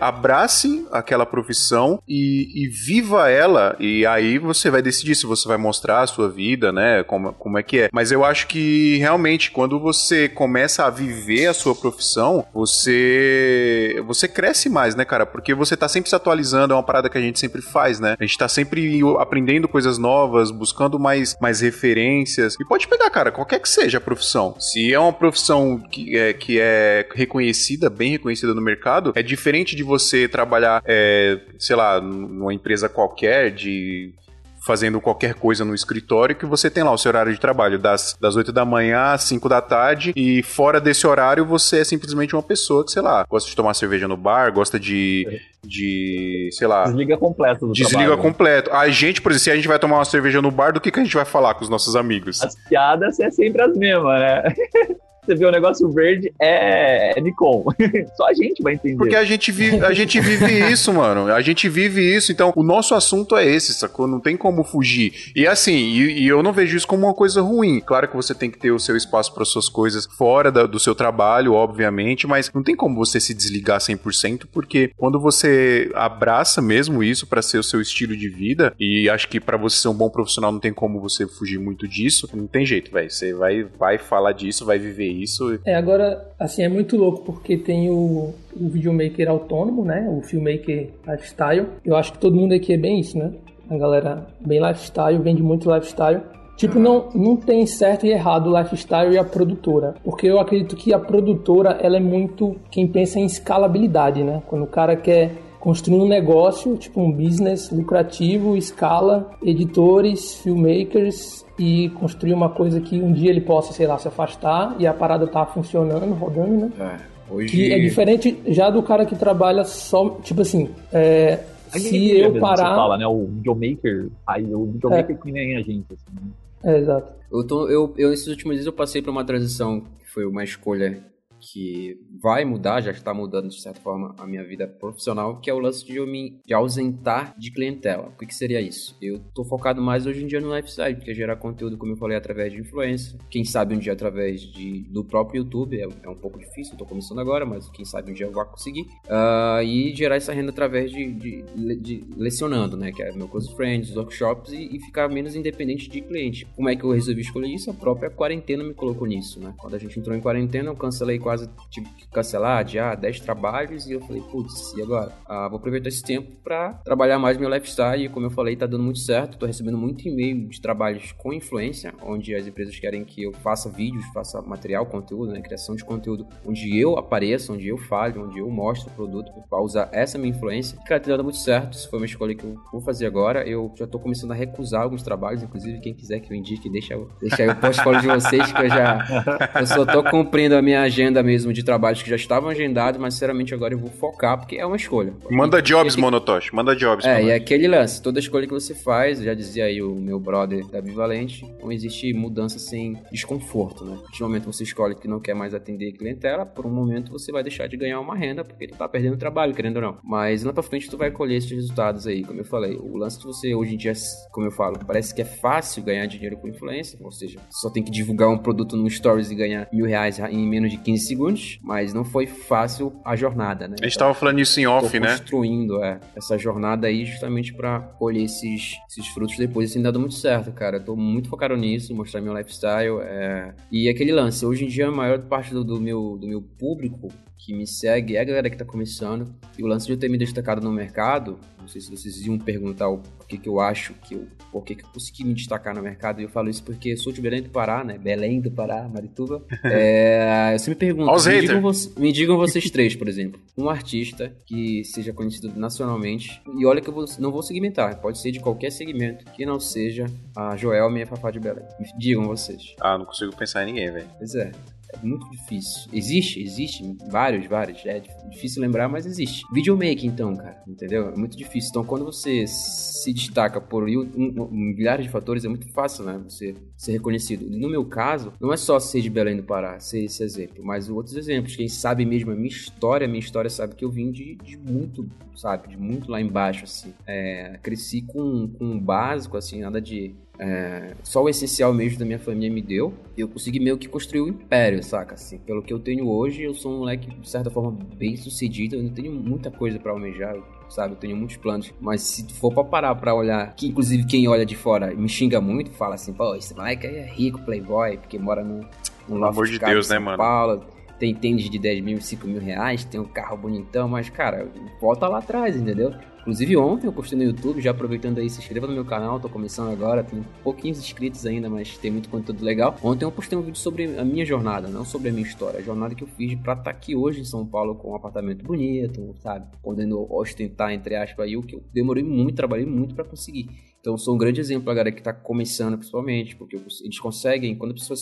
abrace aquela profissão e, e, viva ela. E aí você vai decidir se você vai mostrar a sua vida, né? Como, como é que é. Mas eu acho que realmente quando você começa a viver a sua profissão, você você cresce mais, né, cara? Porque você tá sempre se atualizando, é uma parada que a gente sempre faz, né? A gente tá sempre aprendendo coisas novas, buscando mais, mais referências. E pode pegar, cara, qualquer que seja a profissão. Se é uma profissão que é, que é reconhecida, bem reconhecida no mercado, é diferente de você trabalhar, é, sei lá, numa empresa qualquer de fazendo qualquer coisa no escritório que você tem lá o seu horário de trabalho das, das 8 da manhã às 5 da tarde e fora desse horário você é simplesmente uma pessoa que, sei lá, gosta de tomar cerveja no bar, gosta de, de sei lá... Desliga completo do Desliga trabalho, né? completo. A gente, por exemplo, se a gente vai tomar uma cerveja no bar, do que, que a gente vai falar com os nossos amigos? As piadas é sempre as mesmas, né? você vê o negócio verde, é, é Nikon. Só a gente vai entender. Porque a gente vive, a gente vive isso, mano. A gente vive isso. Então, o nosso assunto é esse, sacou? Não tem como fugir. E assim, e, e eu não vejo isso como uma coisa ruim. Claro que você tem que ter o seu espaço para suas coisas fora da, do seu trabalho, obviamente, mas não tem como você se desligar 100%, porque quando você abraça mesmo isso para ser o seu estilo de vida, e acho que para você ser um bom profissional não tem como você fugir muito disso, não tem jeito, velho. Você vai, vai falar disso, vai viver isso. É, agora, assim, é muito louco porque tem o, o videomaker autônomo, né? O filmmaker lifestyle. Eu acho que todo mundo aqui é bem isso, né? A galera bem lifestyle, vende muito lifestyle. Tipo, não, não tem certo e errado o lifestyle e a produtora. Porque eu acredito que a produtora, ela é muito quem pensa em escalabilidade, né? Quando o cara quer construir um negócio, tipo um business lucrativo, escala, editores, filmmakers e construir uma coisa que um dia ele possa, sei lá, se afastar e a parada tá funcionando, rodando, né? É, hoje... Que é diferente já do cara que trabalha só, tipo assim, é, se eu parar... Você fala, né? O videomaker, aí o videomaker é. que nem a gente, assim, né? É, exato. Eu, tô, eu, eu, nesses últimos dias eu passei por uma transição que foi uma escolha que vai mudar, já está mudando de certa forma a minha vida profissional, que é o lance de eu me de ausentar de clientela. O que, que seria isso? Eu estou focado mais hoje em dia no lifestyle, porque gerar conteúdo, como eu falei, através de influência. Quem sabe um dia através de, do próprio YouTube, é, é um pouco difícil, estou começando agora, mas quem sabe um dia eu vou conseguir. Uh, e gerar essa renda através de, de, de, lecionando, né? Que é meu close friends, workshops e, e ficar menos independente de cliente. Como é que eu resolvi escolher isso? A própria quarentena me colocou nisso, né? Quando a gente entrou em quarentena, eu cancelei quase quase tive que cancelar, adiar 10 trabalhos e eu falei, putz, e agora? Ah, vou aproveitar esse tempo para trabalhar mais meu lifestyle e como eu falei, tá dando muito certo, tô recebendo muito e-mail de trabalhos com influência, onde as empresas querem que eu faça vídeos, faça material, conteúdo, né, criação de conteúdo, onde eu apareça, onde eu fale, onde eu mostro o produto para usar essa minha influência. Cara, tá dando muito certo, isso foi uma escolha que eu vou fazer agora, eu já tô começando a recusar alguns trabalhos, inclusive quem quiser que eu indique, deixa, deixa o portfólio de vocês que eu já eu só tô cumprindo a minha agenda mesmo de trabalhos que já estavam agendados, mas sinceramente agora eu vou focar porque é uma escolha. Manda jobs, Monotosh, manda jobs. É, e é aquele lance, toda escolha que você faz, já dizia aí o meu brother da Vivalente, não existe mudança sem desconforto, né? De momento você escolhe que não quer mais atender clientela, por um momento você vai deixar de ganhar uma renda porque tu tá perdendo trabalho, querendo ou não. Mas lá pra frente tu vai colher esses resultados aí, como eu falei. O lance de você hoje em dia, como eu falo, parece que é fácil ganhar dinheiro com influência, ou seja, só tem que divulgar um produto no Stories e ganhar mil reais em menos de 15 segundos mas não foi fácil a jornada, né? A gente tava falando isso em off, né? construindo é, essa jornada aí justamente para colher esses, esses frutos depois. Isso tem dado muito certo, cara. tô muito focado nisso, mostrar meu lifestyle. É... E aquele lance, hoje em dia a maior parte do, do meu, do meu público que me segue é a galera que tá começando. E o lance de eu ter me destacado no mercado, não sei se vocês iam perguntar o que, que eu acho, que eu, por que, que eu consegui me destacar no mercado. E eu falo isso porque sou de Belém do Pará, né? Belém do Pará, Marituba. É, eu sempre pergunto, me digam, me digam, vocês três, por exemplo, um artista que seja conhecido nacionalmente, e olha que eu vou, não vou segmentar, pode ser de qualquer segmento, que não seja a Joel, minha Fafá de Belém. Digam vocês. Ah, não consigo pensar em ninguém, velho. Pois é. É muito difícil. Existe, existe, vários, vários. É difícil lembrar, mas existe. Videomaking, então, cara, entendeu? É muito difícil. Então, quando você se destaca por milhares de fatores, é muito fácil, né? Você ser reconhecido. No meu caso, não é só ser de Belém do Pará, ser esse exemplo, mas outros exemplos. Quem sabe mesmo a minha história, a minha história sabe que eu vim de, de muito, sabe, de muito lá embaixo, assim. É, cresci com, com um básico, assim, nada de é, só o essencial mesmo da minha família me deu. Eu consegui meio que construir um império, saca? Assim, pelo que eu tenho hoje, eu sou um moleque, de certa forma, bem sucedido. Eu não tenho muita coisa para almejar, sabe? Eu tenho muitos planos. Mas se for pra parar pra olhar, que inclusive quem olha de fora me xinga muito, fala assim, pô, esse moleque aí é rico, playboy, porque mora num, num Pelo amor de Deus, né, mano? Tem tênis de 10 mil, 5 mil reais, tem um carro bonitão, mas, cara, volta lá atrás, entendeu? Inclusive ontem eu postei no YouTube, já aproveitando aí, se inscreva no meu canal, tô começando agora, tem pouquinhos inscritos ainda, mas tem muito conteúdo legal. Ontem eu postei um vídeo sobre a minha jornada, não sobre a minha história, a jornada que eu fiz pra estar tá aqui hoje em São Paulo com um apartamento bonito, sabe? Podendo ostentar, entre aspas, aí o que eu demorei muito, trabalhei muito para conseguir. Então, sou um grande exemplo a galera que está começando, principalmente, porque eles conseguem, quando a pessoa.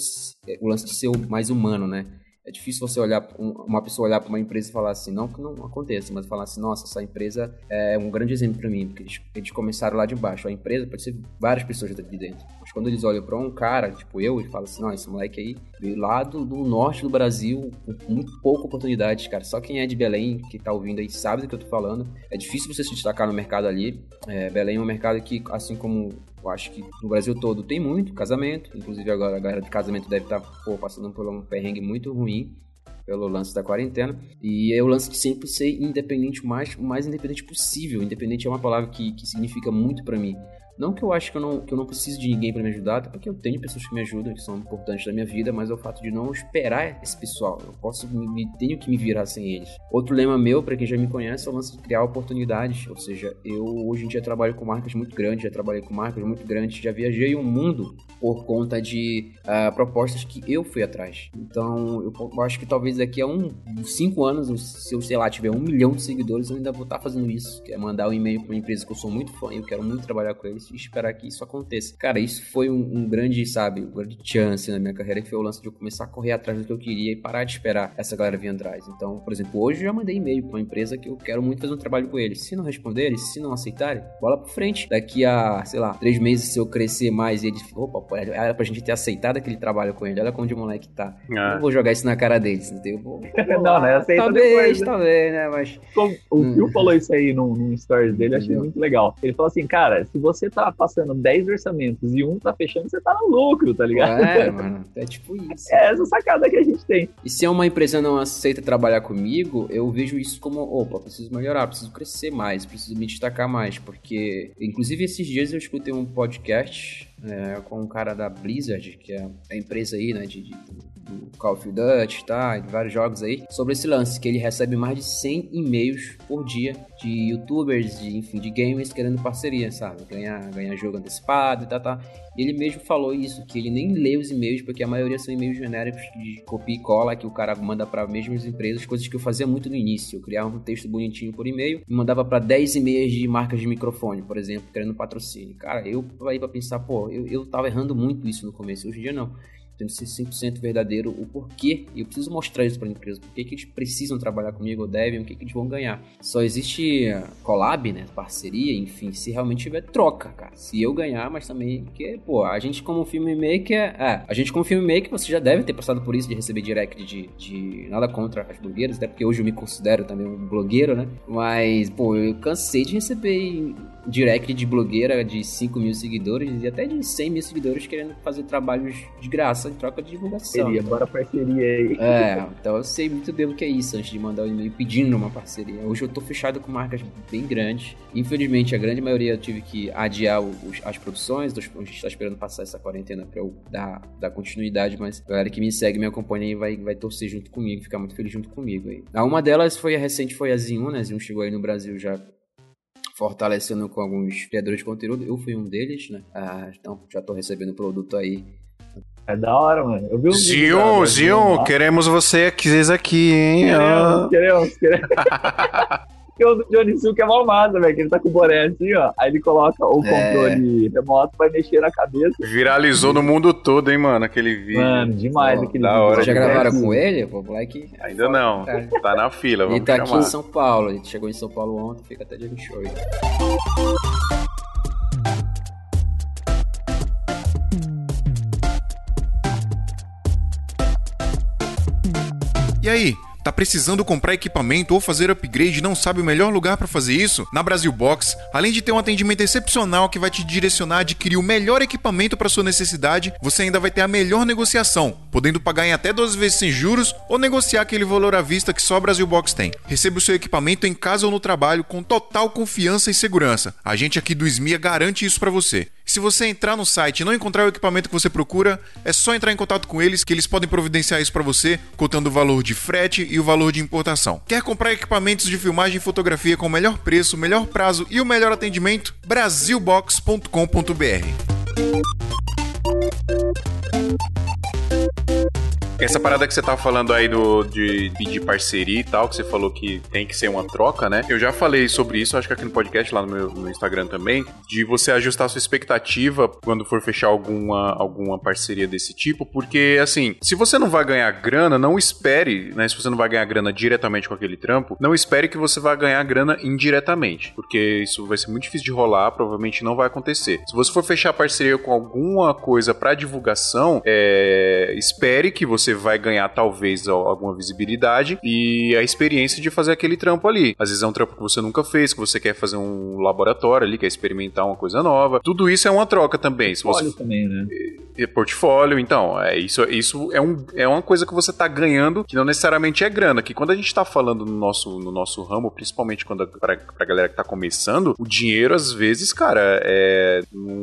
O lance de ser mais humano, né? É difícil você olhar uma pessoa olhar para uma empresa e falar assim, não que não aconteça, mas falar assim, nossa, essa empresa é um grande exemplo para mim, porque eles, eles, começaram lá de baixo. A empresa pode ser várias pessoas de dentro, quando eles olham para um cara, tipo eu, e falam assim, não, esse moleque aí veio lá do, do, norte do Brasil com muito pouca oportunidade, cara. Só quem é de Belém, que tá ouvindo aí, sabe do que eu tô falando. É difícil você se destacar no mercado ali. É, Belém é um mercado que, assim como eu acho que no Brasil todo tem muito casamento, inclusive agora a galera de casamento deve estar tá, passando por um perrengue muito ruim pelo lance da quarentena. E é o lance de sempre ser independente, o mais, o mais independente possível. Independente é uma palavra que, que significa muito para mim. Não que eu acho que eu não, que eu não preciso de ninguém para me ajudar, até porque eu tenho pessoas que me ajudam, que são importantes na minha vida, mas é o fato de não esperar esse pessoal. Eu posso, me, tenho que me virar sem eles. Outro lema meu, para quem já me conhece, é o lance de criar oportunidades. Ou seja, eu hoje em dia trabalho com marcas muito grandes, já trabalhei com marcas muito grandes, já viajei o mundo por conta de uh, propostas que eu fui atrás. Então, eu, acho que talvez daqui a uns um, cinco anos, se eu, sei lá, tiver um milhão de seguidores, eu ainda vou estar fazendo isso, que é mandar um e-mail para uma empresa que eu sou muito fã e eu quero muito trabalhar com eles e esperar que isso aconteça. Cara, isso foi um, um, grande, sabe, um grande chance na minha carreira, que foi o lance de eu começar a correr atrás do que eu queria e parar de esperar essa galera vir atrás. Então, por exemplo, hoje eu já mandei e-mail pra uma empresa que eu quero muito fazer um trabalho com eles. Se não responderem, se não aceitarem, bola pra frente. Daqui a, sei lá, três meses, se eu crescer mais e eles, opa, era pra gente ter aceitado aquele trabalho com ele, olha como de moleque tá. Ah. Não vou jogar isso na cara deles, entendeu? Vou, vou não, né? Aceita talvez, depois, né? talvez, né? Mas. Como, o Phil hum. falou isso aí num, num stories dele, achei muito legal. Ele falou assim, cara, se você tá passando passando 10 orçamentos e um tá fechando, você tá no lucro, tá ligado? É, mano, é tipo isso. É essa sacada que a gente tem. E se uma empresa não aceita trabalhar comigo, eu vejo isso como, opa, preciso melhorar, preciso crescer mais, preciso me destacar mais, porque, inclusive, esses dias eu escutei um podcast é, com um cara da Blizzard, que é a empresa aí, né, de, de do Call of Duty, tá, vários jogos aí, sobre esse lance, que ele recebe mais de 100 e-mails por dia de youtubers, de, enfim, de gamers querendo parceria, sabe, ganhar, ganhar jogo antecipado e tal, tá, ele mesmo falou isso, que ele nem lê os e-mails, porque a maioria são e-mails genéricos de copia e cola, que o cara manda para mesmas empresas, coisas que eu fazia muito no início. Eu criava um texto bonitinho por e-mail e mandava para 10 e-mails de marcas de microfone, por exemplo, querendo patrocínio. Cara, eu aí para pensar, pô, eu, eu tava errando muito isso no começo, hoje em dia não tendo ser 100% verdadeiro o porquê, e eu preciso mostrar isso para a empresa, por que eles precisam trabalhar comigo ou devem, o que, que eles vão ganhar. Só existe collab, né, parceria, enfim, se realmente tiver troca, cara. Se eu ganhar, mas também que, pô, a gente como filmmaker, é, a gente como filmmaker, você já deve ter passado por isso de receber direct de, de nada contra as blogueiras, até porque hoje eu me considero também um blogueiro, né? Mas, pô, eu cansei de receber direct de blogueira de 5 mil seguidores e até de 100 mil seguidores querendo fazer trabalhos de graça em troca de divulgação. Parceria, bora parceria aí. É, então eu sei muito bem o que é isso antes de mandar o um e-mail pedindo uma parceria. Hoje eu tô fechado com marcas bem grandes. Infelizmente, a grande maioria eu tive que adiar os, as produções. A gente tá esperando passar essa quarentena pra eu dar, dar continuidade, mas a galera que me segue, me acompanha aí vai, vai torcer junto comigo, ficar muito feliz junto comigo aí. A uma delas foi a recente, foi a Zinho, né? A Zinho chegou aí no Brasil já fortalecendo com alguns criadores de conteúdo. Eu fui um deles, né? Ah, então já tô recebendo produto aí. É da hora, mano. Eu vi um Zion, Zion, queremos você aqui, aqui, hein? Queremos, ah. queremos, queremos. do Johnny que é mal massa, velho, que ele tá com o boné assim, ó. Aí ele coloca o é. controle remoto pra mexer na cabeça. Viralizou no mundo todo, hein, mano, aquele vídeo. Mano, demais oh, aquele da vídeo. Hora Vocês já gravaram com ele? O Black? Ainda não. Cara. Tá na fila, vamos Ele tá chamar. aqui em São Paulo. Ele chegou em São Paulo ontem, fica até dia 28. E aí? Tá precisando comprar equipamento ou fazer upgrade e não sabe o melhor lugar para fazer isso? Na Brasil Box, além de ter um atendimento excepcional que vai te direcionar a adquirir o melhor equipamento para sua necessidade, você ainda vai ter a melhor negociação, podendo pagar em até 12 vezes sem juros ou negociar aquele valor à vista que só a Brasil Box tem. Receba o seu equipamento em casa ou no trabalho com total confiança e segurança. A gente aqui do SMIA garante isso para você. Se você entrar no site e não encontrar o equipamento que você procura, é só entrar em contato com eles que eles podem providenciar isso para você, contando o valor de frete e o valor de importação. Quer comprar equipamentos de filmagem e fotografia com o melhor preço, melhor prazo e o melhor atendimento? Brasilbox.com.br. Essa parada que você tava falando aí do, de pedir parceria e tal, que você falou que tem que ser uma troca, né? Eu já falei sobre isso, acho que aqui no podcast, lá no meu no Instagram também, de você ajustar a sua expectativa quando for fechar alguma, alguma parceria desse tipo, porque, assim, se você não vai ganhar grana, não espere, né? Se você não vai ganhar grana diretamente com aquele trampo, não espere que você vai ganhar grana indiretamente, porque isso vai ser muito difícil de rolar, provavelmente não vai acontecer. Se você for fechar parceria com alguma coisa para divulgação, é, espere que você vai ganhar talvez alguma visibilidade e a experiência de fazer aquele trampo ali. Às vezes é um trampo que você nunca fez, que você quer fazer um laboratório ali, quer experimentar uma coisa nova. Tudo isso é uma troca também. Se você... também, né? E portfólio, então, é isso, isso é, um, é uma coisa que você tá ganhando que não necessariamente é grana, que quando a gente tá falando no nosso, no nosso ramo, principalmente quando pra, pra galera que tá começando, o dinheiro às vezes, cara, é, não,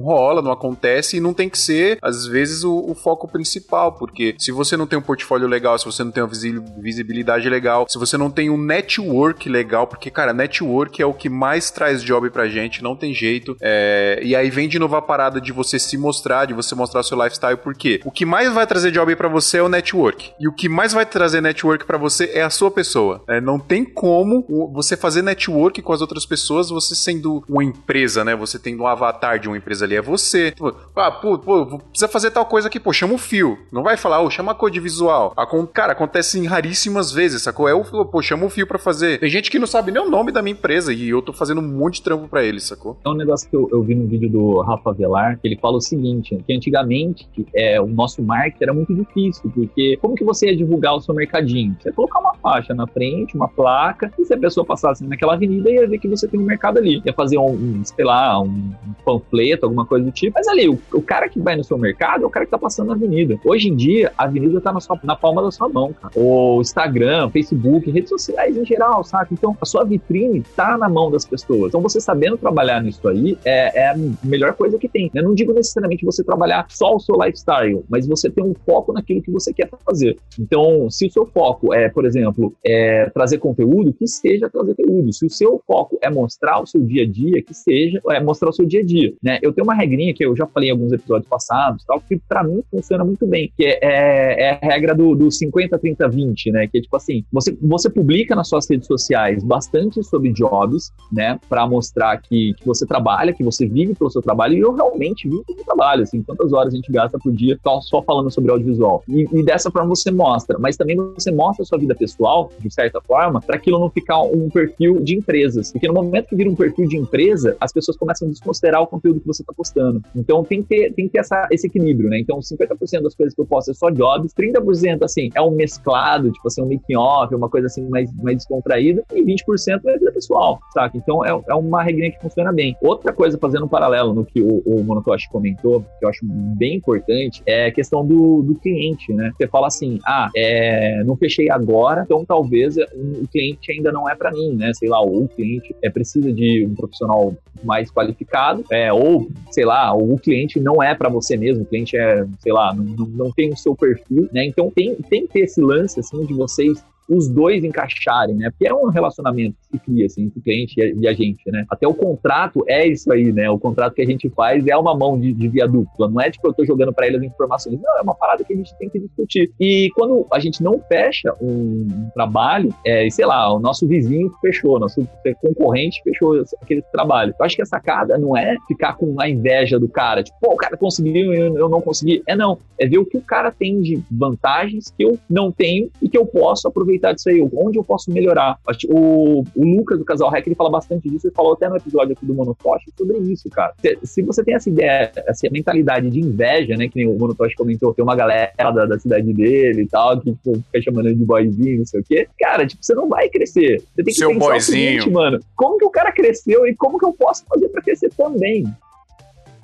não rola, não acontece e não tem que ser, às vezes, o, o foco principal, porque se você não tem um portfólio legal, se você não tem uma visibilidade legal, se você não tem um network legal, porque, cara, network é o que mais traz job pra gente, não tem jeito, é, e aí vem de novo a parada de você se mostrar, de você mostrar seu lifestyle, porque o que mais vai trazer job para você é o network. E o que mais vai trazer network para você é a sua pessoa. É, não tem como você fazer network com as outras pessoas, você sendo uma empresa, né? Você tendo um avatar de uma empresa ali, é você. Tipo, ah, pô, pô, precisa fazer tal coisa aqui, pô, chama o fio. Não vai falar, chama a code visual. Cara, acontece em raríssimas vezes, sacou? É o pô, chama o fio para fazer. Tem gente que não sabe nem o nome da minha empresa e eu tô fazendo um monte de trampo para eles, sacou? É um negócio que eu, eu vi no vídeo do Rafa Velar, que ele fala o seguinte, que antigamente é, o nosso marketing era muito difícil, porque como que você ia divulgar o seu mercadinho? Você ia colocar uma faixa na frente, uma placa, e se a pessoa passasse naquela avenida, ia ver que você tem um mercado ali. Ia fazer um, um sei lá, um, panfleto, alguma coisa do tipo. Mas ali, o, o, cara que vai no seu mercado é o cara que tá passando na avenida. Hoje em dia, a avenida tá na, sua, na palma da sua mão, cara. O Instagram, Facebook, redes sociais em geral, sabe? Então, a sua vitrine tá na mão das pessoas. Então, você sabendo trabalhar nisso aí é, é a melhor coisa que tem. Eu não digo necessariamente você trabalhar só o seu lifestyle, mas você tem um foco naquilo que você quer fazer. Então, se o seu foco é, por exemplo, é trazer conteúdo, que seja trazer conteúdo. Se o seu foco é mostrar o seu dia a dia, que seja é mostrar o seu dia a dia. Né? Eu tenho uma regrinha que eu já falei em alguns episódios passados, tal, que para mim funciona muito bem, que é, é, é a regra do, do 50, 30, 20, né? Que é tipo assim, você, você publica nas suas redes sociais bastante sobre jobs, né? Para mostrar que, que você trabalha, que você vive pelo seu trabalho, e eu realmente vivo pelo trabalho, assim, quantas horas a gente gasta por dia só falando sobre audiovisual. E, e, dessa forma você mostra, mas também você mostra a sua vida pessoal, de certa forma, para aquilo não ficar um perfil de empresas. Porque no momento que vira um perfil de empresa, as pessoas começam a desconsiderar o conteúdo que você está postando. Então tem que ter, tem que ter essa, esse equilíbrio, né? Então 50% das coisas que eu posto é só jobs, 30% assim é um mesclado, tipo assim, um making off, uma coisa assim mais, mais descontraída, e 20% é vida pessoal, saca? Então é, é uma regrinha que funciona bem. Outra coisa, fazendo um paralelo no que o, o Monotoshi comentou, que eu acho bem importante, é a questão do, do cliente, né? Você fala assim, ah, é, não fechei agora, então talvez o cliente ainda não é para mim, né? Sei lá, ou o cliente é, precisa de um profissional mais qualificado, é, ou, sei lá, o cliente não é para você mesmo, o cliente é, sei lá, não, não tem o seu perfil, né? Então tem, tem que ter esse lance, assim, de vocês os dois encaixarem, né? Porque é um relacionamento que se cria, assim, entre o cliente e a gente, né? Até o contrato é isso aí, né? O contrato que a gente faz é uma mão de, de via dupla. Não é tipo, eu tô jogando para ele as informações. Não, é uma parada que a gente tem que discutir. E quando a gente não fecha um, um trabalho, é, sei lá, o nosso vizinho fechou, nosso concorrente fechou aquele trabalho. Eu acho que a sacada não é ficar com a inveja do cara, tipo, pô, o cara conseguiu e eu não consegui. É não, é ver o que o cara tem de vantagens que eu não tenho e que eu posso aproveitar disso aí, onde eu posso melhorar. O, o Lucas do Casal Hack, ele fala bastante disso, ele falou até no episódio aqui do Monotoshi sobre isso, cara. Se, se, você tem essa ideia, essa mentalidade de inveja, né, que nem o Monotoshi comentou, tem uma galera da, da cidade dele e tal, que tipo, fica chamando ele de boyzinho, não sei o quê. Cara, tipo, você não vai crescer. Você tem que Seu pensar boyzinho. o seguinte, mano, como que o cara cresceu e como que eu posso fazer para crescer também?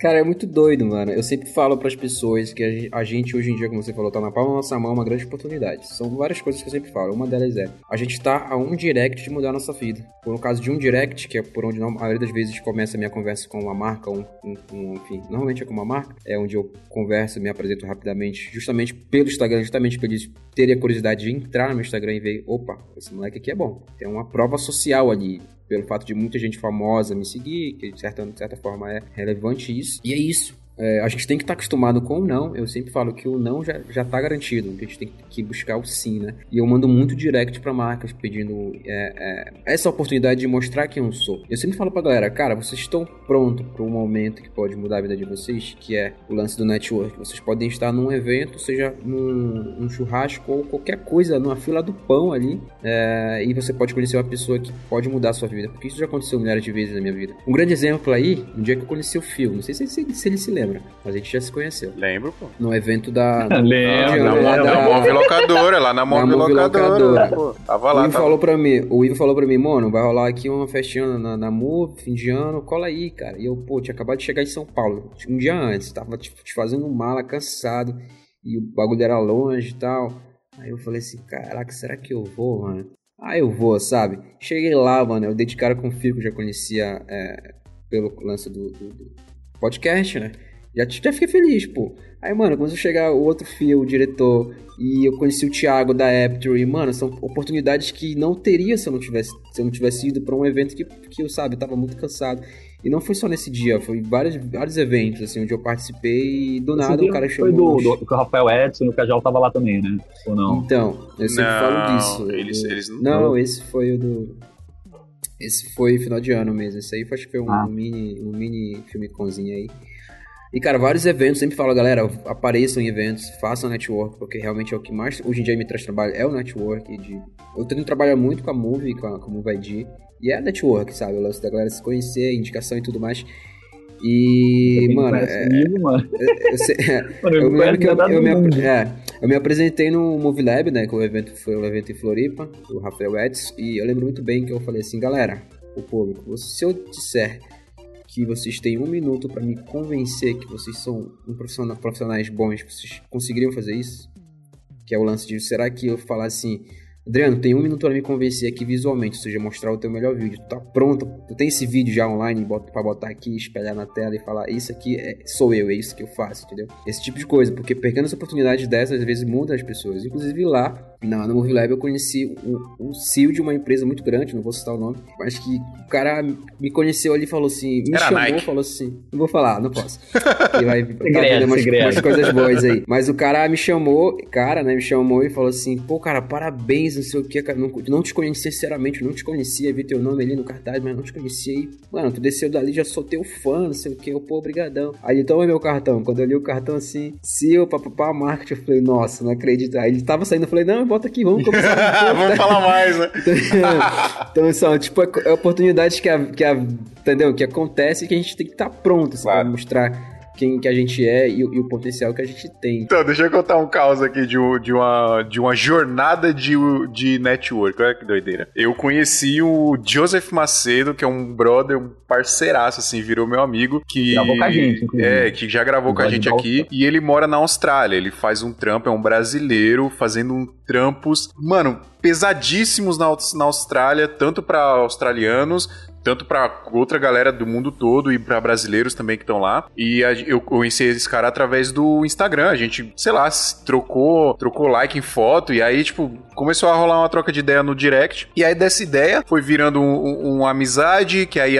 Cara, é muito doido, mano. Eu sempre falo para as pessoas que a gente hoje em dia, como você falou, tá na palma da nossa mão, é uma grande oportunidade. São várias coisas que eu sempre falo. Uma delas é, a gente tá a um direct de mudar a nossa vida. Por no caso de um direct, que é por onde a maioria das vezes começa a minha conversa com uma marca, um, um, um, enfim, normalmente é com uma marca, é onde eu converso, me apresento rapidamente, justamente pelo Instagram, justamente porque eles terem a curiosidade de entrar no meu Instagram e ver, opa, esse moleque aqui é bom. Tem uma prova social ali pelo fato de muita gente famosa me seguir, que de certa, de certa forma é relevante isso. E é isso. É, a gente tem que estar tá acostumado com o não. Eu sempre falo que o não já, já tá garantido. A gente tem que buscar o sim, né? E eu mando muito direct para marcas pedindo é, é, essa oportunidade de mostrar quem eu sou. Eu sempre falo pra galera, cara, vocês estão prontos para um momento que pode mudar a vida de vocês, que é o lance do network. Vocês podem estar num evento, seja num, num churrasco ou qualquer coisa, numa fila do pão ali, é, e você pode conhecer uma pessoa que pode mudar a sua vida. Porque isso já aconteceu milhares de vezes na minha vida. Um grande exemplo aí, um dia que eu conheci o Phil, não sei se, se, se ele se lembra lembra? A gente já se conheceu. Lembro, pô. No evento da. Lembro, na, lá da, Move Locadora, lá na Move Locadora. locadora. Pô, tava lá. O Ivo, tava... Falou pra mim, o Ivo falou pra mim, mano, vai rolar aqui uma festinha na, na Move, fim de ano, cola aí, cara. E eu, pô, tinha acabado de chegar em São Paulo, um dia antes, tava te, te fazendo mala, cansado, e o bagulho era longe e tal. Aí eu falei assim, caraca, será que eu vou, mano? Ah, eu vou, sabe? Cheguei lá, mano, eu dei de cara com o Fico, já conhecia é, pelo lance do, do, do podcast, né? Já, já fiquei feliz, pô. Aí, mano, quando chegar o outro fio, o diretor, e eu conheci o Thiago da Apture, e, mano, são oportunidades que não teria se eu não tivesse, se eu não tivesse ido para um evento que, que eu, sabe, eu tava muito cansado. E não foi só nesse dia, foi vários, vários eventos, assim, onde eu participei e do nada o cara chamou... Foi do, do, do, o Rafael Edson o Cajal tava lá também, né? Ou não? Então, eu sempre não, falo disso. Eles, eles não... Não, esse foi o do... Esse foi final de ano mesmo. Esse aí acho que foi um, ah. mini, um mini filme conzinho aí. E, cara, vários eventos, sempre falo, galera, apareçam em eventos, façam network, porque realmente é o que mais hoje em dia me traz trabalho, é o network. De... Eu tenho trabalhar muito com a Move, com a, com a Move ID, e é network, sabe? O lance da galera se conhecer, indicação e tudo mais. E, mano, é, comigo, mano. Eu, eu, eu, eu me lembro que eu, eu, me, é, eu me apresentei no Move Lab, né? Que o evento foi um evento em Floripa, do Rafael Eds, e eu lembro muito bem que eu falei assim, galera, o público, se eu disser que vocês têm um minuto para me convencer que vocês são um profissional, profissionais bons, vocês conseguiriam fazer isso? Que é o lance de, será que eu falar assim, Adriano, tem um minuto para me convencer aqui visualmente, ou seja, mostrar o teu melhor vídeo. Tu tá pronto? Tu tem esse vídeo já online para botar aqui, espelhar na tela e falar, isso aqui é, sou eu, é isso que eu faço, entendeu? Esse tipo de coisa, porque pequenas oportunidades dessas às vezes muda as pessoas. Inclusive lá, na, no Movie Lab, eu conheci um, um CEO de uma empresa muito grande, não vou citar o nome, mas que o cara me conheceu ali e falou assim, me Era chamou, Nike. falou assim, não vou falar, não posso. E vai segredo, tá umas, umas coisas boas aí. Mas o cara me chamou, cara, né, me chamou e falou assim, pô, cara, parabéns não sei o que, cara. Não, não te conhecia, sinceramente, não te conhecia. Vi teu nome ali no cartaz, mas não te conhecia. E, mano, tu desceu dali, já sou teu fã, não sei o que. Eu, pô, obrigadão. Aí, toma meu cartão. Quando eu li o cartão assim, eu, papapá, marketing, eu falei, nossa, não acredito. Aí ele tava saindo, eu falei, não, volta aqui, vamos começar. vamos falar mais, né? então, são, tipo, é, é oportunidades que a, que a, entendeu? Que acontece e que a gente tem que estar tá pronto, assim, claro. pra mostrar quem que a gente é e, e, o potencial que a gente tem. Então, deixa eu contar um caos aqui de, de, uma, de uma jornada de, de network. Olha que doideira. Eu conheci o Joseph Macedo, que é um brother, um parceiraço, assim, virou meu amigo. Que, gravou com a gente, inclusive. É, que já gravou com a gente aqui. E ele mora na Austrália. Ele faz um trampo, é um brasileiro, fazendo um trampos, mano, pesadíssimos na, na Austrália, tanto para australianos tanto para outra galera do mundo todo e para brasileiros também que estão lá. E a, eu conheci esse cara através do Instagram. A gente, sei lá, trocou, trocou like em foto e aí, tipo, começou a rolar uma troca de ideia no direct. E aí dessa ideia foi virando um, um, uma amizade, que aí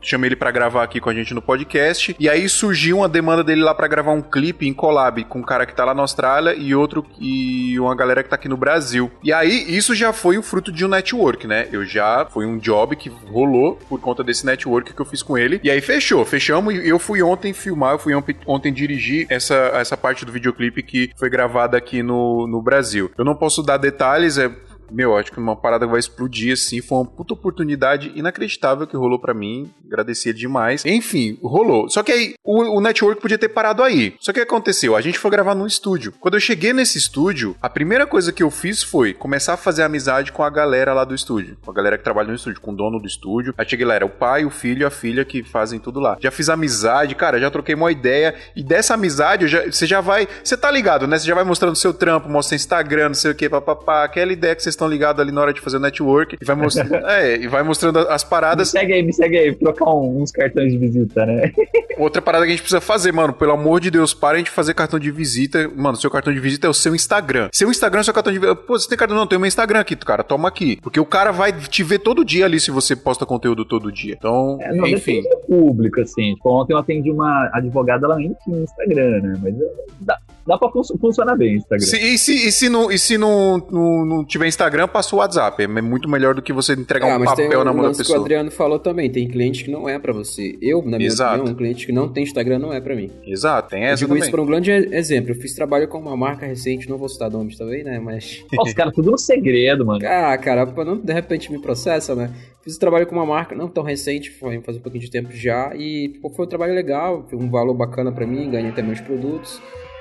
chamei ele para gravar aqui com a gente no podcast. E aí surgiu uma demanda dele lá para gravar um clipe em collab com um cara que tá lá na Austrália e outro e uma galera que tá aqui no Brasil. E aí isso já foi o fruto de um network, né? Eu já foi um job que rolou por conta desse network que eu fiz com ele. E aí fechou, fechamos e eu fui ontem filmar, eu fui ontem dirigir essa, essa parte do videoclipe que foi gravada aqui no, no Brasil. Eu não posso dar detalhes, é meu, acho que uma parada vai explodir assim. Foi uma puta oportunidade inacreditável que rolou para mim. Agradecia demais. Enfim, rolou. Só que aí o, o, network podia ter parado aí. Só que que aconteceu? A gente foi gravar num estúdio. Quando eu cheguei nesse estúdio, a primeira coisa que eu fiz foi começar a fazer amizade com a galera lá do estúdio. Com a galera que trabalha no estúdio, com o dono do estúdio. Aí cheguei lá, era o pai, o filho a filha que fazem tudo lá. Já fiz amizade, cara, já troquei uma ideia. E dessa amizade, já, você já vai. Você tá ligado, né? Você já vai mostrando seu trampo, mostra Instagram, não sei o que, papapá. Aquela ideia que vocês estão ligados ali na hora de fazer o network e vai mostrando, é, e vai mostrando as paradas. Me segue aí, me segue aí, trocar uns cartões de visita, né? Outra parada que a gente precisa fazer, mano, pelo amor de Deus, para a gente fazer cartão de visita. Mano, seu cartão de visita é o seu Instagram. Seu Instagram é seu cartão de visita. Pô, você tem cartão? Não, tem meu Instagram aqui, cara, toma aqui. Porque o cara vai te ver todo dia ali se você posta conteúdo todo dia. Então, é, não, enfim. É público, assim. Tipo, ontem eu atendi uma advogada, ela nem tinha Instagram, né? Mas dá, dá pra fun funcionar bem o Instagram. Se, e se, e se, não, e se não, não, não tiver Instagram, passa o WhatsApp. É muito melhor do que você entregar ah, um papel na mão da pessoa. que o Adriano falou também. Tem cliente que não é pra você. Eu, na minha Exato. opinião, um cliente que não tem Instagram não é pra mim. Exato, tem essa eu digo também. isso por um grande exemplo. Eu fiz trabalho com uma marca recente, não vou citar nomes também, né? Mas... Nossa, cara, tudo no segredo, mano. Ah, cara, não de repente me processa, né? Fiz trabalho com uma marca não tão recente, foi faz um pouquinho de tempo já, e pô, foi um trabalho legal, foi um valor bacana para mim, ganhei também os produtos.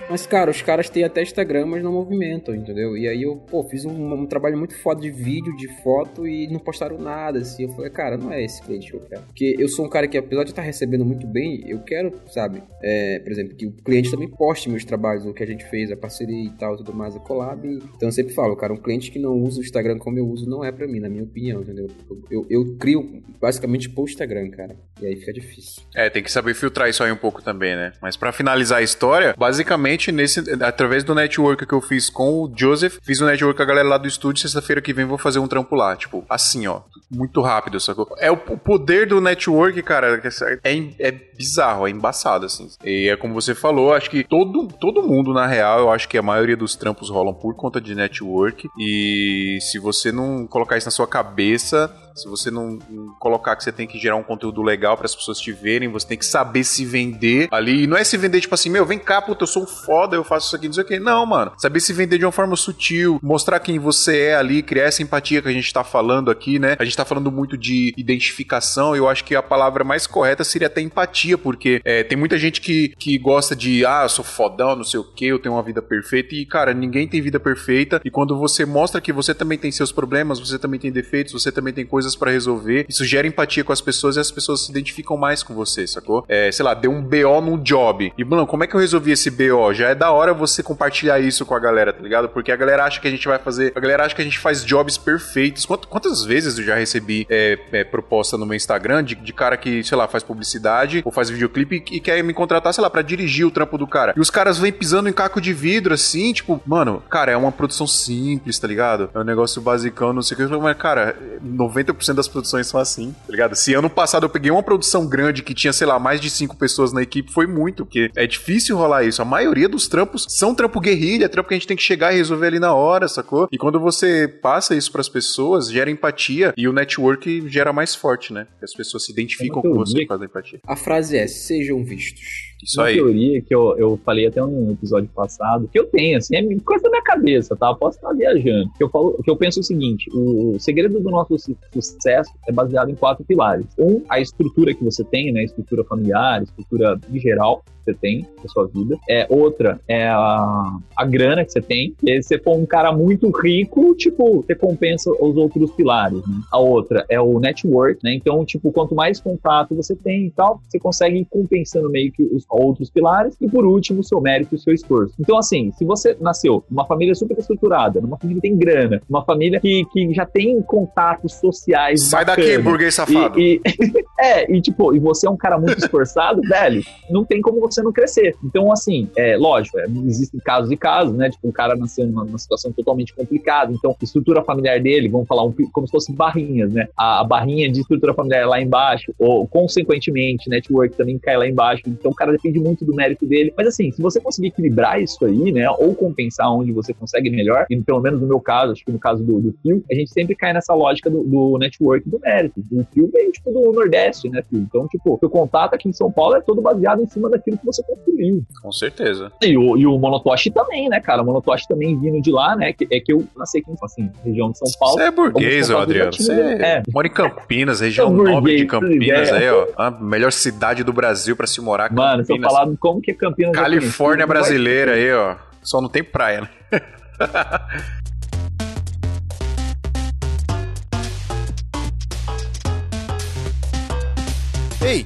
Mas, cara, os caras têm até Instagram, mas não movimentam, entendeu? E aí eu, pô, fiz um, um, trabalho muito foda de vídeo, de foto e não postaram nada, assim. Eu falei, cara, não é esse cliente que eu quero. Porque eu sou um cara que, apesar de estar recebendo muito bem, eu quero, sabe, é, por exemplo, que o cliente também poste meus trabalhos, o que a gente fez, a parceria e tal, tudo mais, a collab. Então eu sempre falo, cara, um cliente que não usa o Instagram como eu uso não é pra mim, na minha opinião, entendeu? Eu, eu, eu crio basicamente pro Instagram, cara. E aí fica difícil. É, tem que saber filtrar isso aí um pouco também, né? Mas para finalizar a história, basicamente nesse, através do network que eu fiz com o Joseph, fiz o um network com a galera lá do estúdio, sexta-feira que vem vou fazer um trampo lá, tipo, assim, ó, muito rápido, sacou? É o, o poder do network, cara, é, é bizarro, é embaçado, assim. E é como você falou, acho que todo, todo mundo, na real, eu acho que a maioria dos trampos rolam por conta de network, e se você não colocar isso na sua cabeça, se você não, colocar que você tem que gerar um conteúdo legal para as pessoas te verem, você tem que saber se vender ali. E não é se vender tipo assim, meu, vem cá, puta, eu sou um foda, eu faço isso aqui, não sei o que. Não, mano. Saber se vender de uma forma sutil, mostrar quem você é ali, criar essa empatia que a gente tá falando aqui, né? A gente tá falando muito de identificação, eu acho que a palavra mais correta seria até empatia, porque é, tem muita gente que, que gosta de, ah, eu sou fodão, não sei o que, eu tenho uma vida perfeita, e cara, ninguém tem vida perfeita, e quando você mostra que você também tem seus problemas, você também tem defeitos, você também tem coisas coisas para resolver. Isso gera empatia com as pessoas e as pessoas se identificam mais com você, sacou? É, sei lá, deu um BO num job. E, mano, como é que eu resolvi esse BO? Já é da hora você compartilhar isso com a galera, tá ligado? Porque a galera acha que a gente vai fazer. A galera acha que a gente faz jobs perfeitos. Quantas vezes eu já recebi é, é, proposta no meu Instagram de, de, cara que, sei lá, faz publicidade ou faz videoclipe e, e quer me contratar, sei lá, pra dirigir o trampo do cara. E os caras vêm pisando em caco de vidro, assim, tipo, mano, cara, é uma produção simples, tá ligado? É um negócio basicão, não sei o que. Mas, cara, 90 90% das produções são assim, tá ligado? Se ano passado eu peguei uma produção grande que tinha, sei lá, mais de cinco pessoas na equipe, foi muito, porque é difícil rolar isso. A maioria dos trampos são trampo guerrilha, trampo que a gente tem que chegar e resolver ali na hora, sacou? E quando você passa isso pras pessoas, gera empatia e o network gera mais forte, né? Porque as pessoas se identificam com você por causa da empatia. A frase é: sejam vistos. Isso Uma aí. teoria que eu, eu falei até no episódio passado, que eu tenho, assim, é coisa da minha cabeça, tá? Eu posso estar viajando. Que eu, falo, que eu penso o seguinte: o segredo do nosso sucesso é baseado em quatro pilares. Um, a estrutura que você tem, né? Estrutura familiar, estrutura em geral você tem na sua vida. É, outra é a, a grana que você tem. E se você for um cara muito rico, tipo, você compensa os outros pilares. Né? A outra é o network, né? Então, tipo, quanto mais contato você tem e tal, você consegue ir compensando meio que os outros pilares, e por último, seu mérito e seu esforço. Então, assim, se você nasceu numa família super estruturada, numa família que tem grana, uma família que, que já tem contatos sociais. Sai bacanas, daqui, burguês safado. E, e é, e tipo, e você é um cara muito esforçado, velho, não tem como você não crescer. Então, assim, é lógico, é, existem casos e casos, né? Tipo, um cara nasceu numa, numa, situação totalmente complicada, então, estrutura familiar dele, vamos falar, um, como se fossem barrinhas, né? A, a barrinha de estrutura familiar é lá embaixo, ou consequentemente, network também cai lá embaixo. Então, o cara depende muito do mérito dele. Mas, assim, se você conseguir equilibrar isso aí, né? Ou compensar onde você consegue melhor, e pelo menos no meu caso, acho que no caso do, do Phil, a gente sempre cai nessa lógica do, do network do mérito. O Phil veio, tipo, do Nordeste, né, Phil? Então, tipo, o contato aqui em São Paulo é todo baseado em cima daquilo que você construiu. Com certeza. E o, e o Monotoshi também, né, cara? O Monotoshi também vindo de lá, né? Que, é que eu nasci aqui, assim, região de São Paulo. Você é burguês, ô, Adriano. Você é. mora em Campinas, região é nobre de Campinas aí, ó. A melhor cidade do Brasil pra se morar. Mano, Campinas. tô falando como que é Campinas. Califórnia é brasileira aí, ó. Só não tem praia, né? Ei,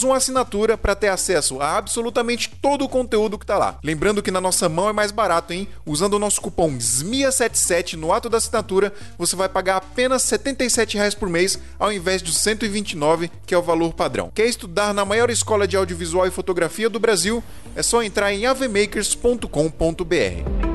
uma assinatura para ter acesso a absolutamente todo o conteúdo que tá lá. Lembrando que na nossa mão é mais barato, hein? Usando o nosso cupom SMIA77 no ato da assinatura, você vai pagar apenas R$ 77 por mês ao invés de 129, que é o valor padrão. Quer estudar na maior escola de audiovisual e fotografia do Brasil? É só entrar em avmakers.com.br.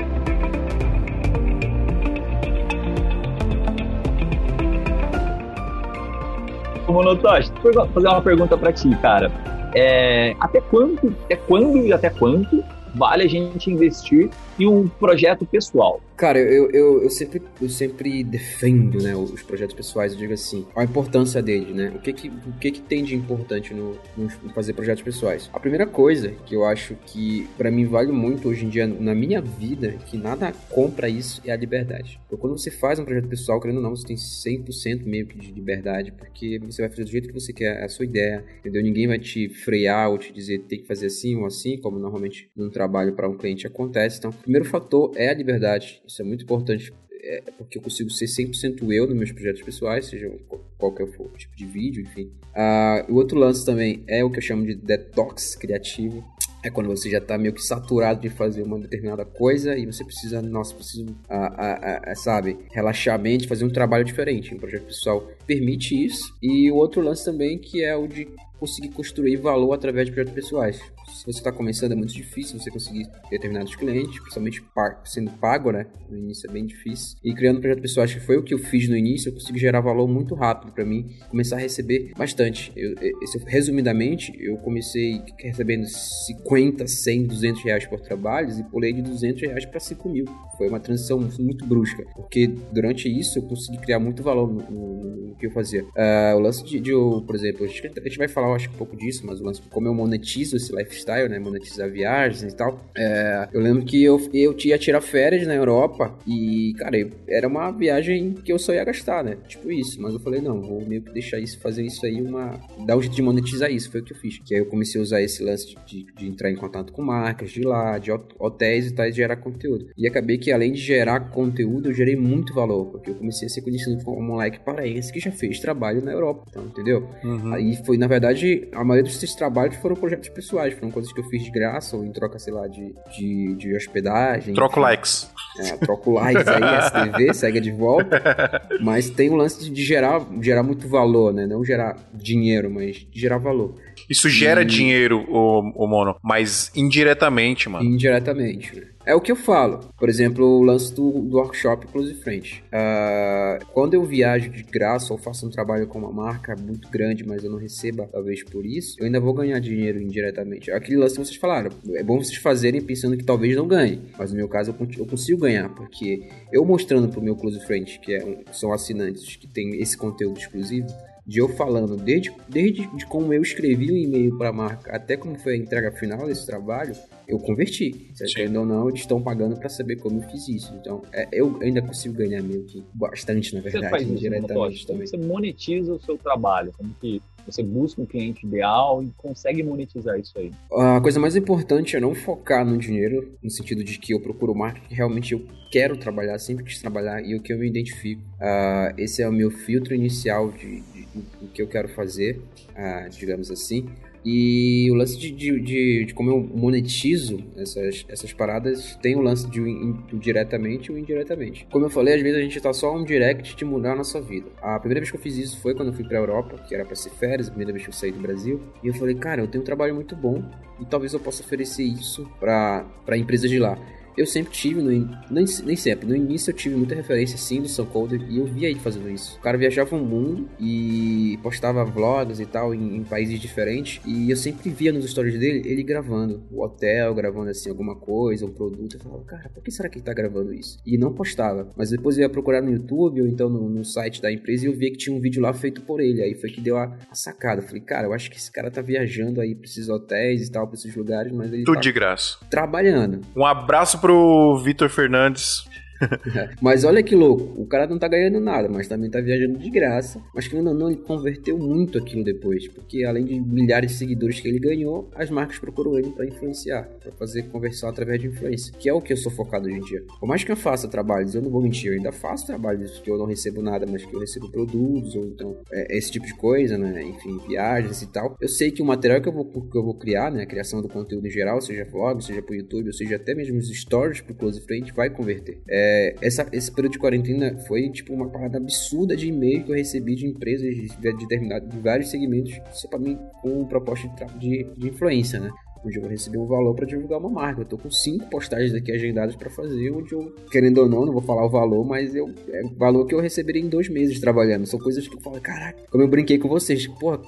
Monotoshi, vou fazer uma pergunta para ti, cara. É, até quando, até quando e até quanto vale a gente investir em um projeto pessoal? Cara, eu, eu, eu, sempre, eu sempre defendo né, os projetos pessoais, eu digo assim, a importância deles, né? O que que, o que, que tem de importante no, no fazer projetos pessoais? A primeira coisa que eu acho que para mim vale muito hoje em dia na minha vida, que nada compra isso, é a liberdade. Então, quando você faz um projeto pessoal, querendo ou não, você tem 100% meio que de liberdade, porque você vai fazer do jeito que você quer, é a sua ideia, entendeu? Ninguém vai te frear ou te dizer tem que fazer assim ou assim, como normalmente num trabalho para um cliente acontece. Então, primeiro fator é a liberdade isso é muito importante é, porque eu consigo ser 100% eu nos meus projetos pessoais, seja qualquer for tipo de vídeo, enfim. Ah, o outro lance também é o que eu chamo de detox criativo. É quando você já está meio que saturado de fazer uma determinada coisa e você precisa, nossa, preciso, ah, ah, ah, sabe, relaxar a mente, fazer um trabalho diferente. Um projeto pessoal permite isso. E o outro lance também que é o de conseguir construir valor através de projetos pessoais se você está começando é muito difícil você conseguir determinados clientes, principalmente sendo pago, né? No início é bem difícil. E criando projeto pessoal, acho que foi o que eu fiz no início, eu consegui gerar valor muito rápido para mim, começar a receber bastante. Eu, resumidamente, eu comecei recebendo 50, 100, 200 reais por trabalhos e pulei de 200 reais para 5 mil. Foi uma transição muito brusca, porque durante isso eu consegui criar muito valor no, no, no que eu fazia. Uh, o lance de, de, por exemplo, a gente, vai falar, acho, um pouco disso, mas o lance de como eu monetizo esse lifestyle lifestyle, né? Monetizar viagens e tal. É, eu lembro que eu, eu tinha tirar férias na Europa e, cara, era uma viagem que eu só ia gastar, né? Tipo isso. Mas eu falei, não, vou meio que deixar isso, fazer isso aí uma. dar um jeito de monetizar isso. Foi o que eu fiz. Que aí eu comecei a usar esse lance de, de entrar em contato com marcas de lá, de hotéis e tal, e gerar conteúdo. E acabei que além de gerar conteúdo, eu gerei muito valor, porque eu comecei a ser conhecido como um moleque paraense que já fez trabalho na Europa, então, entendeu? Uhum. Aí foi, na verdade, a maioria desses trabalhos foram projetos pessoais, foram coisas que eu fiz de graça ou em troca, sei lá, de, de, de hospedagem. Troco likes. É, troco likes aí, STV, segue de volta. Mas tem o lance de gerar, gerar muito valor, né? Não gerar dinheiro, mas gerar valor. Isso gera e... dinheiro, o, o Mono, mas indiretamente, mano. Indiretamente, né? É o que eu falo. Por exemplo, o lance do, do workshop Close Friends. Uh, quando eu viajo de graça ou faço um trabalho com uma marca muito grande, mas eu não receba talvez por isso, eu ainda vou ganhar dinheiro indiretamente. Aquele lance que vocês falaram. É bom vocês fazerem pensando que talvez não ganhe. Mas no meu caso eu, eu consigo ganhar, porque eu mostrando pro meu Close Friends, que é um, são assinantes que tem esse conteúdo exclusivo, de eu falando, desde, desde de como eu escrevi o e-mail para a marca até como foi a entrega final desse trabalho, eu converti. Certo? ou não, eles estão pagando para saber como eu fiz isso. Então, é, eu ainda consigo ganhar meio que bastante, na verdade, você faz isso, diretamente também. Você monetiza o seu trabalho, como que você busca um cliente ideal e consegue monetizar isso aí. A coisa mais importante é não focar no dinheiro, no sentido de que eu procuro marca que realmente eu quero trabalhar, sempre quis trabalhar e o que eu me identifico. Uh, esse é o meu filtro inicial de, do que eu quero fazer, uh, digamos assim. E o lance de, de, de, de, como eu monetizo essas, essas paradas tem o lance de do diretamente ou indiretamente. Como eu falei, às vezes a gente tá só um direct de mudar a nossa vida. A primeira vez que eu fiz isso foi quando eu fui pra Europa, que era para ser férias, a primeira vez que eu saí do Brasil. E eu falei, cara, eu tenho um trabalho muito bom e talvez eu possa oferecer isso para empresas de lá eu sempre tive, no, nem, nem sempre, no início eu tive muita referência sim do Sam Coder e eu via ele fazendo isso. O cara viajava o mundo e postava vlogs e tal em, em, países diferentes e eu sempre via nos stories dele ele gravando o hotel, gravando assim alguma coisa, um produto. Eu falava, cara, por que será que ele tá gravando isso? E não postava. Mas depois eu ia procurar no YouTube ou então no, no site da empresa e eu via que tinha um vídeo lá feito por ele. Aí foi que deu a, a sacada. Eu falei, cara, eu acho que esse cara tá viajando aí pra esses hotéis e tal, pra esses lugares, mas ele Tudo tá de graça. Trabalhando. Um abraço pro pro Vitor Fernandes mas olha que louco, o cara não tá ganhando nada, mas também tá viajando de graça. Mas que não, não, ele converteu muito aquilo depois, porque além de milhares de seguidores que ele ganhou, as marcas procuram ele para influenciar, para fazer conversão através de influência, que é o que eu sou focado hoje em dia. Por mais que eu faça trabalhos, eu não vou mentir, eu ainda faço trabalhos que eu não recebo nada, mas que eu recebo produtos, ou então é, esse tipo de coisa, né? Enfim, viagens e tal. Eu sei que o material que eu vou, que eu vou criar, né? A criação do conteúdo em geral, seja vlog, seja pro YouTube, ou seja até mesmo os stories pro Close Friend, vai converter. É, é, essa, esse período de quarentena foi tipo uma parada absurda de e-mail que eu recebi de empresas de, de, de vários segmentos, só para mim com proposta de, de, de influência, né? onde eu vou receber um valor para divulgar uma marca. Eu tô com cinco postagens aqui agendadas para fazer, onde eu, querendo ou não, não vou falar o valor, mas eu, é o valor que eu receberia em dois meses trabalhando. São coisas que eu falo, caraca, como eu brinquei com vocês, porra,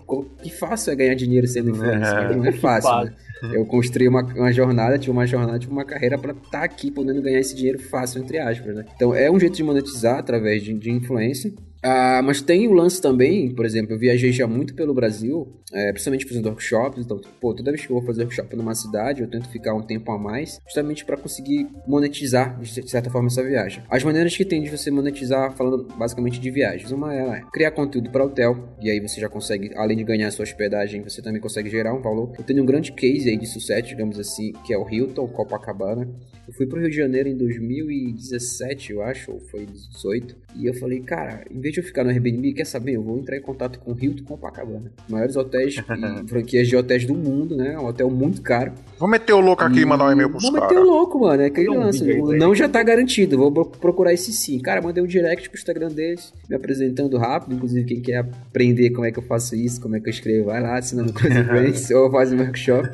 que fácil é ganhar dinheiro sendo influencer, é, não é fácil, né? Eu construí uma, uma jornada, tive uma jornada, tive uma carreira para estar tá aqui podendo ganhar esse dinheiro fácil, entre aspas, né? Então é um jeito de monetizar através de, de influência. Ah, mas tem o lance também, por exemplo, eu viajei já muito pelo Brasil, é, principalmente fazendo workshops, então, pô, toda vez que eu vou fazer workshop numa cidade, eu tento ficar um tempo a mais, justamente para conseguir monetizar, de certa forma, essa viagem. As maneiras que tem de você monetizar, falando basicamente de viagens, uma é criar conteúdo para hotel, e aí você já consegue, além de ganhar sua hospedagem, você também consegue gerar um valor. Eu tenho um grande case aí de sucesso, digamos assim, que é o Hilton Copacabana. Eu fui pro Rio de Janeiro em 2017, eu acho, ou foi 18, e eu falei, cara, em vez de eu ficar no Airbnb, quer saber? Eu vou entrar em contato com o Hilton Copacabana. Maiores hotéis e franquias de hotéis do mundo, né? Um hotel muito caro. Vou meter o louco aqui e mandar um e-mail pros caras. Vou meter o louco, mano. É aquele lance. Um não já tá garantido. Vou procurar esse sim. Cara, mandei um direct pro Instagram deles, me apresentando rápido. Inclusive, quem quer aprender como é que eu faço isso, como é que eu escrevo, vai lá, assinando coisa Friends ou faz um workshop.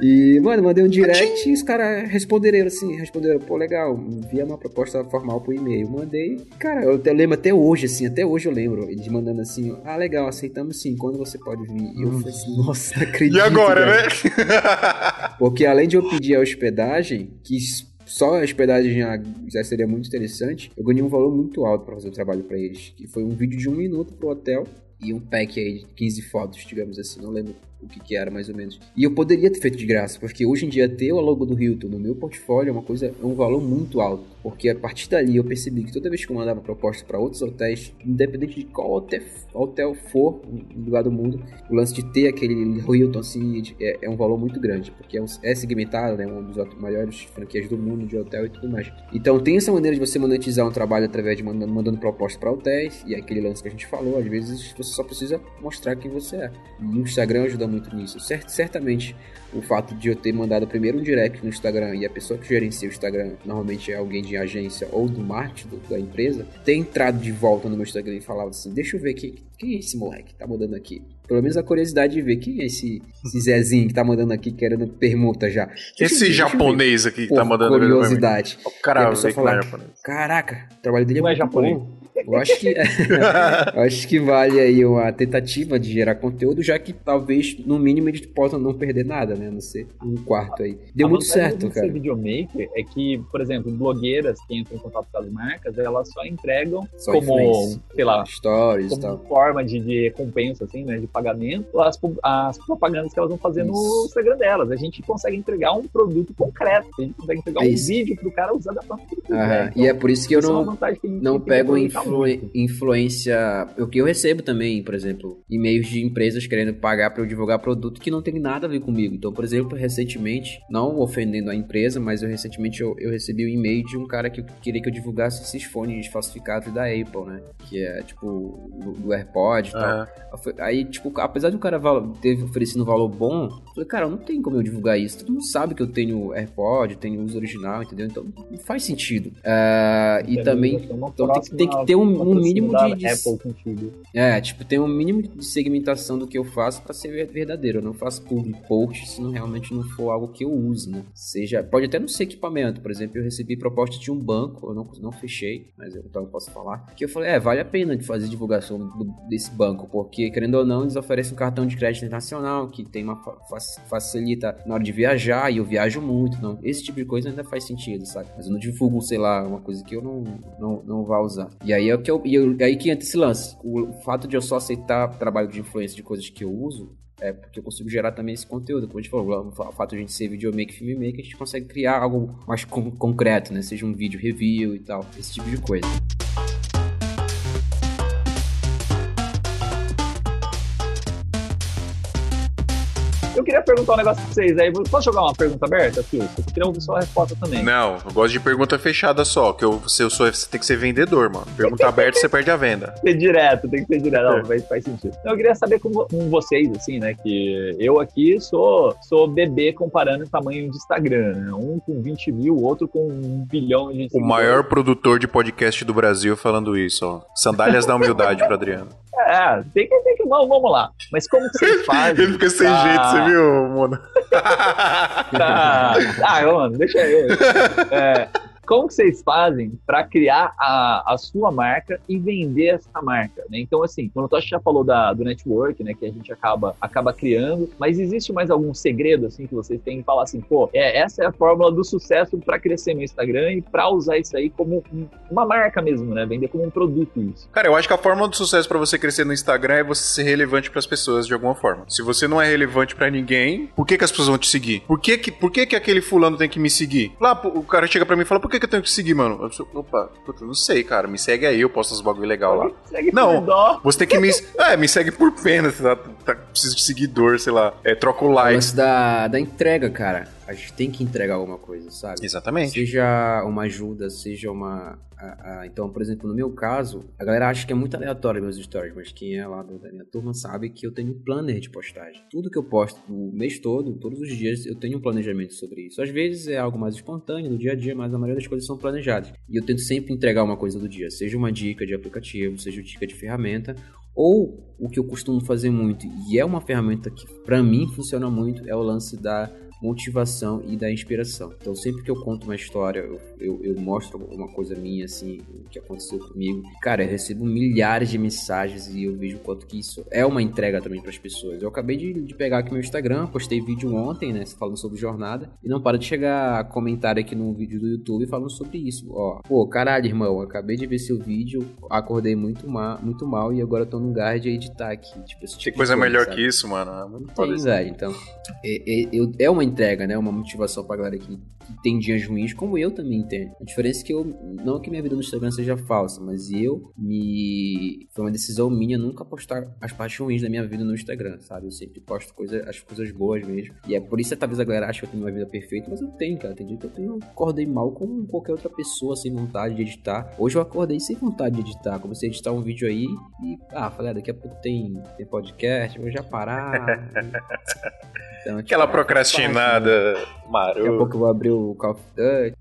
E, mano, mandei um direct e os caras responderam assim, responderam, pô, legal, envia uma proposta formal pro e-mail. Mandei. Cara, eu lembro até hoje, assim, até hoje eu lembro. Eles mandando assim, ah, legal, aceitamos sim, quando você pode vir? E eu falei assim, nossa, acredito. E agora, cara. né? Porque além de eu pedir a hospedagem, que só a hospedagem já, já seria muito interessante, eu ganhei um valor muito alto para fazer o trabalho para eles. Que foi um vídeo de um minuto pro hotel e um pack aí de 15 fotos, digamos assim, não lembro o que, que, era mais ou menos. E eu poderia ter feito de graça, porque hoje em dia ter o logo do Hilton no meu portfólio é uma coisa, é um valor muito alto. Porque a partir dali eu percebi que toda vez que eu mandava proposta para outros hotéis, independente de qual hotel, hotel for no lugar do mundo, o lance de ter aquele Hilton assim é, é um valor muito grande, porque é, um, é segmentado, né, um dos maiores franquias do mundo de hotel e tudo mais. Então tem essa maneira de você monetizar um trabalho através de mandando, mandando proposta para hotéis, e é aquele lance que a gente falou, às vezes você só precisa mostrar quem você é. E o Instagram ajuda muito nisso. Cert, certamente o fato de eu ter mandado primeiro um direct no Instagram e a pessoa que gerencia o Instagram normalmente é alguém de agência ou do marketing do, da empresa, ter entrado de volta no meu Instagram e falado assim: deixa eu ver quem, quem é esse moleque que tá mandando aqui. Pelo menos a curiosidade de ver quem é esse, esse Zezinho que tá mandando aqui querendo permuta já. Deixa esse ver, japonês aqui que tá mandando curiosidade. O cara fala, Caraca, o trabalho dele é, é japonês. Bom. Eu acho que eu acho que vale aí uma tentativa de gerar conteúdo, já que talvez, no mínimo, eles possam não perder nada, né? Não ser um quarto aí. Deu a muito certo, cara. Ser videomaker é que, por exemplo, blogueiras que entram em contato com as marcas, elas só entregam só como, sei lá, stories, como tal. forma de, de recompensa, assim, né? De pagamento, as, as propagandas que elas vão fazer Isso. no Instagram delas. A gente consegue entregar um produto concreto, a gente consegue entregar é um vídeo pro cara usar da forma que ele quiser. Então, e é por isso que eu não, que não pego influ influência. O que eu recebo também, por exemplo, e-mails de empresas querendo pagar para eu divulgar produto que não tem nada a ver comigo. Então, por exemplo, recentemente, não ofendendo a empresa, mas eu recentemente eu, eu recebi um e-mail de um cara que queria que eu divulgasse esses fones falsificados da Apple, né? Que é tipo do, do AirPod e tal. Aí, tipo, apesar de o cara ter oferecido um valor bom, eu falei, cara, não tem como eu divulgar isso. Todo mundo sabe que eu tenho AirPod, tenho uso original, entendeu? Então não faz sentido. Uh, e também então, tem, tem, que ter um, um mínimo de, de Apple contigo. É, tipo, tem um mínimo de segmentação do que eu faço para ser verdadeiro. Eu não faço public post se não realmente não for algo que eu use, né? Seja, pode até não ser equipamento. Por exemplo, eu recebi proposta de um banco, eu não, não fechei, mas eu então posso falar. Que eu falei, é, vale a pena de fazer divulgação do, desse banco, porque querendo ou não, eles oferecem um cartão de crédito internacional que tem uma facilita na hora de viajar e eu viajo muito, não. Esse tipo de coisa ainda faz sentido, sabe? Mas eu não divulgo, sei lá, uma coisa que eu não não, não vá usar. E aí é que eu, e eu, aí que entra esse lance. O fato de eu só aceitar trabalho de influência de coisas que eu uso é porque eu consigo gerar também esse conteúdo. Como a gente falou, o fato de a gente ser videomaker, filmmaker, a gente consegue criar algo mais concreto, né? Seja um vídeo review e tal, esse tipo de coisa. Eu queria perguntar um negócio pra vocês aí. Posso jogar uma pergunta aberta, Fio? Eu queria ouvir sua resposta também. Não, eu gosto de pergunta fechada só, que eu, se eu sou, você tem que ser vendedor, mano. Pergunta aberta, você perde a venda. Ser direto, tem que ser direto. Não, faz, faz sentido. Eu queria saber com, com, vocês, assim, né, que eu aqui sou, sou bebê comparando o tamanho de Instagram, né? Um com 20 mil, outro com um bilhão de O maior produtor de podcast do Brasil falando isso, ó. Sandálias da humildade pro Adriano. É, tem que, tem que vamos, vamos lá. Mas como que vocês fazem? Ele fica sem pra... jeito, você viu, Mona? ah, ah, mano, deixa eu. É, como vocês fazem para criar a, a sua marca e vender essa marca? Né? Então, assim, o Toshi já falou da, do network, né, que a gente acaba, acaba criando, mas existe mais algum segredo, assim, que vocês têm que falar assim, pô, é, essa é a fórmula do sucesso para crescer meu Instagram e para usar isso aí como uma marca mesmo, né? Vender como um produto isso. Cara, eu acho que a fórmula do sucesso para você crescer no Instagram é você ser relevante para as pessoas de alguma forma. Se você não é relevante para ninguém, por que, que as pessoas vão te seguir? Por que que, por que que aquele fulano tem que me seguir? Lá, o cara chega para mim e fala, por que que eu tenho que seguir, mano? Eu opa, puta, não sei, cara. Me segue aí, eu posto uns bagulho legal lá. Segue não, você tem que me. É, me segue por pena, sei lá. Tá, preciso de seguidor, sei lá. É, troca o like. da, da entrega, cara a gente tem que entregar alguma coisa, sabe? Exatamente. Seja uma ajuda, seja uma. A, a, então, por exemplo, no meu caso, a galera acha que é muito aleatório meus stories, mas quem é lá da minha turma sabe que eu tenho um planner de postagem. Tudo que eu posto o mês todo, todos os dias, eu tenho um planejamento sobre isso. Às vezes é algo mais espontâneo, do dia a dia, mas a maioria das coisas são planejadas. E eu tento sempre entregar uma coisa do dia, seja uma dica de aplicativo, seja uma dica de ferramenta, ou o que eu costumo fazer muito, e é uma ferramenta que para mim funciona muito, é o lance da motivação e da inspiração. Então, sempre que eu conto uma história, eu, eu, eu, mostro uma coisa minha, assim, o que aconteceu comigo. Cara, eu recebo milhares de mensagens e eu vejo o quanto que isso é uma entrega também para as pessoas. Eu acabei de, de, pegar aqui meu Instagram, postei vídeo ontem, né, falando sobre jornada, e não para de chegar comentário aqui no vídeo do YouTube falando sobre isso. Ó, pô, caralho, irmão, acabei de ver seu vídeo, acordei muito mal, muito mal e agora tô no lugar de editar aqui. Tipo, tipo coisa, coisa melhor sabe? que isso, mano. É muito tem, velho. Então, é, é, é uma entrega, né? Uma motivação pra galera que, que tem dias ruins, como eu também tenho. A diferença é que eu, não que minha vida no Instagram seja falsa, mas eu me. Foi uma decisão minha nunca postar as partes ruins da minha vida no Instagram, sabe? Eu sempre posto coisa, as coisas boas mesmo. E é por isso que talvez a galera acha que eu tenho uma vida perfeita, mas eu tenho, cara. Tem dia que eu tenho, acordei mal como qualquer outra pessoa, sem vontade de editar. Hoje eu acordei sem vontade de editar. Comecei a editar um vídeo aí e, ah, falei, ah, daqui a pouco tem, tem podcast, vou já parar. Então, tipo, Aquela procrastinada Maroto. Daqui a pouco eu vou abrir o Call of Duty.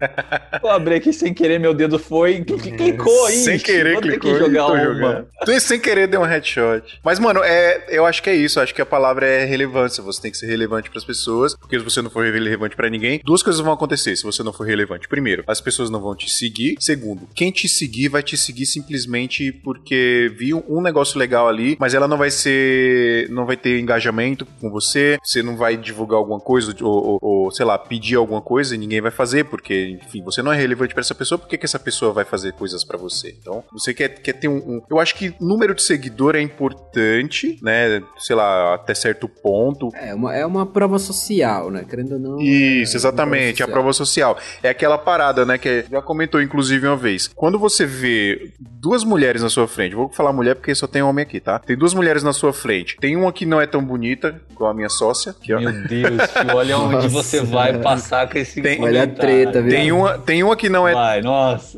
Vou abrir aqui sem querer, meu dedo foi. Clicou aí. Sem querer, Vou ter clicou. que jogar uma. jogando. Tu sem querer deu um headshot. Mas, mano, é, eu acho que é isso. Acho que a palavra é relevância. Você tem que ser relevante pras pessoas. Porque se você não for relevante pra ninguém, duas coisas vão acontecer se você não for relevante. Primeiro, as pessoas não vão te seguir. Segundo, quem te seguir vai te seguir simplesmente porque viu um negócio legal ali, mas ela não vai ser. não vai ter engajamento com você. Você não vai divulgar alguma coisa ou, ou- ou, sei lá, pedir alguma coisa ninguém vai fazer, porque, enfim, você não é relevante pra essa pessoa, por que, que essa pessoa vai fazer coisas pra você? Então, você quer, quer ter um, um- Eu acho que número de seguidor é importante, né? Sei lá, até certo ponto. É uma, é uma prova social, né? Querendo ou não. Isso, é exatamente, a prova social. É aquela parada, né, que já comentou inclusive uma vez. Quando você vê duas mulheres na sua frente, vou falar mulher porque só tem homem aqui, tá? Tem duas mulheres na sua frente. Tem uma que não é tão bonita, igual a minha sócia, que ó. Meu Deus, olha onde Nossa. você vai passar com esse Tem- Olha a treta, viu? Tem uma, tem uma que não é Vai, nossa.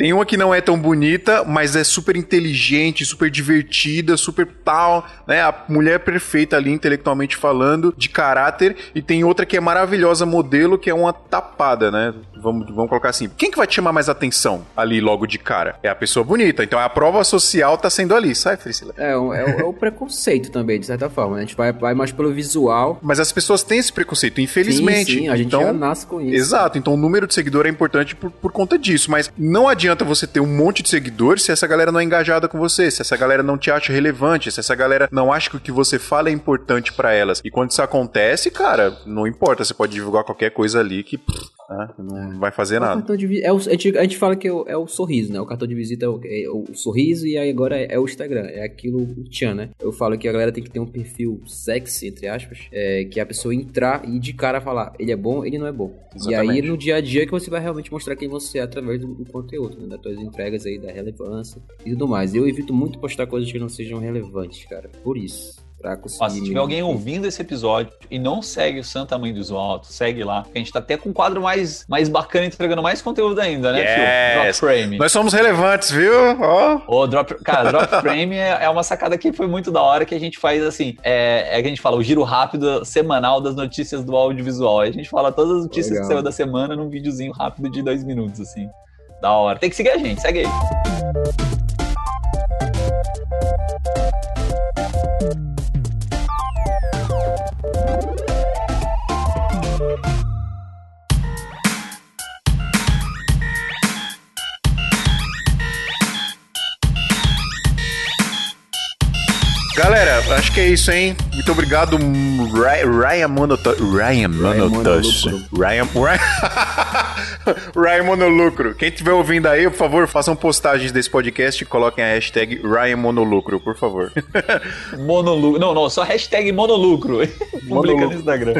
Tem uma que não é tão bonita, mas é super inteligente, super divertida, super tal, né? A mulher perfeita ali, intelectualmente falando, de caráter. E tem outra que é maravilhosa, modelo, que é uma tapada, né? Vamos, vamos colocar assim. Quem que vai te chamar mais atenção ali logo de cara? É a pessoa bonita. Então a prova social tá sendo ali. Sai, Priscila. É, o- é, o- é o preconceito também, de certa forma. né? A gente vai, vai mais pelo visual. Mas as pessoas têm esse preconceito, infelizmente. Sim, sim, a gente então, já nasce com isso. Exato, então o número de seguidor é importante por, por conta disso, mas não adianta você ter um monte de seguidores se essa galera não é engajada com você, se essa galera não te acha relevante, se essa galera não acha que o que você fala é importante pra elas. E quando isso acontece, cara, não importa, você pode divulgar qualquer coisa ali que né, não vai fazer É nada. de é o- a, gente, a gente fala que é o, é o sorriso, né? O cartão de visita é o, é o sorriso e aí agora é, o Instagram. É aquilo, o tchan, né? Eu falo que a galera tem que ter um perfil sexy, entre aspas, é, que a pessoa entrar e de cara falar, ele é bom, ele não é bom. E aí Exatamente. no dia a dia que você vai realmente mostrar quem você é através do, do conteúdo, né? Das tuas entregas aí, da relevância e tudo mais. Eu evito muito postar coisas que não sejam relevantes, cara. Por isso. Pra conseguir. Ó, se tiver alguém ouvindo esse episódio e não segue o Santa Mãe do Alto, segue lá. A gente tá até com um quadro mais, mais bacana, entregando mais conteúdo ainda, né, Phil? Yes. Drop Frame. Nós somos relevantes, viu? Ó. O drop, cara, Drop Frame é, é uma sacada que foi muito da hora que a gente faz assim. É, é que a gente fala o giro rápido semanal das notícias do audiovisual. A gente fala todas as notícias Legal. que saiu da semana num videozinho rápido de dois minutos, assim. Da hora. Tem que seguir a gente, segue aí. Galera, acho que é isso, hein? Muito obrigado, Ry- Ryan Monotosh. Ryan Monotosh. Ryan, Ryan, Ryan Monolucro. Quem estiver ouvindo aí, por favor, façam postagens desse podcast e coloquem a hashtag Ryan Monolucro, por favor. Monolucro. Não, não, só hashtag monolucro. Publica no Instagram.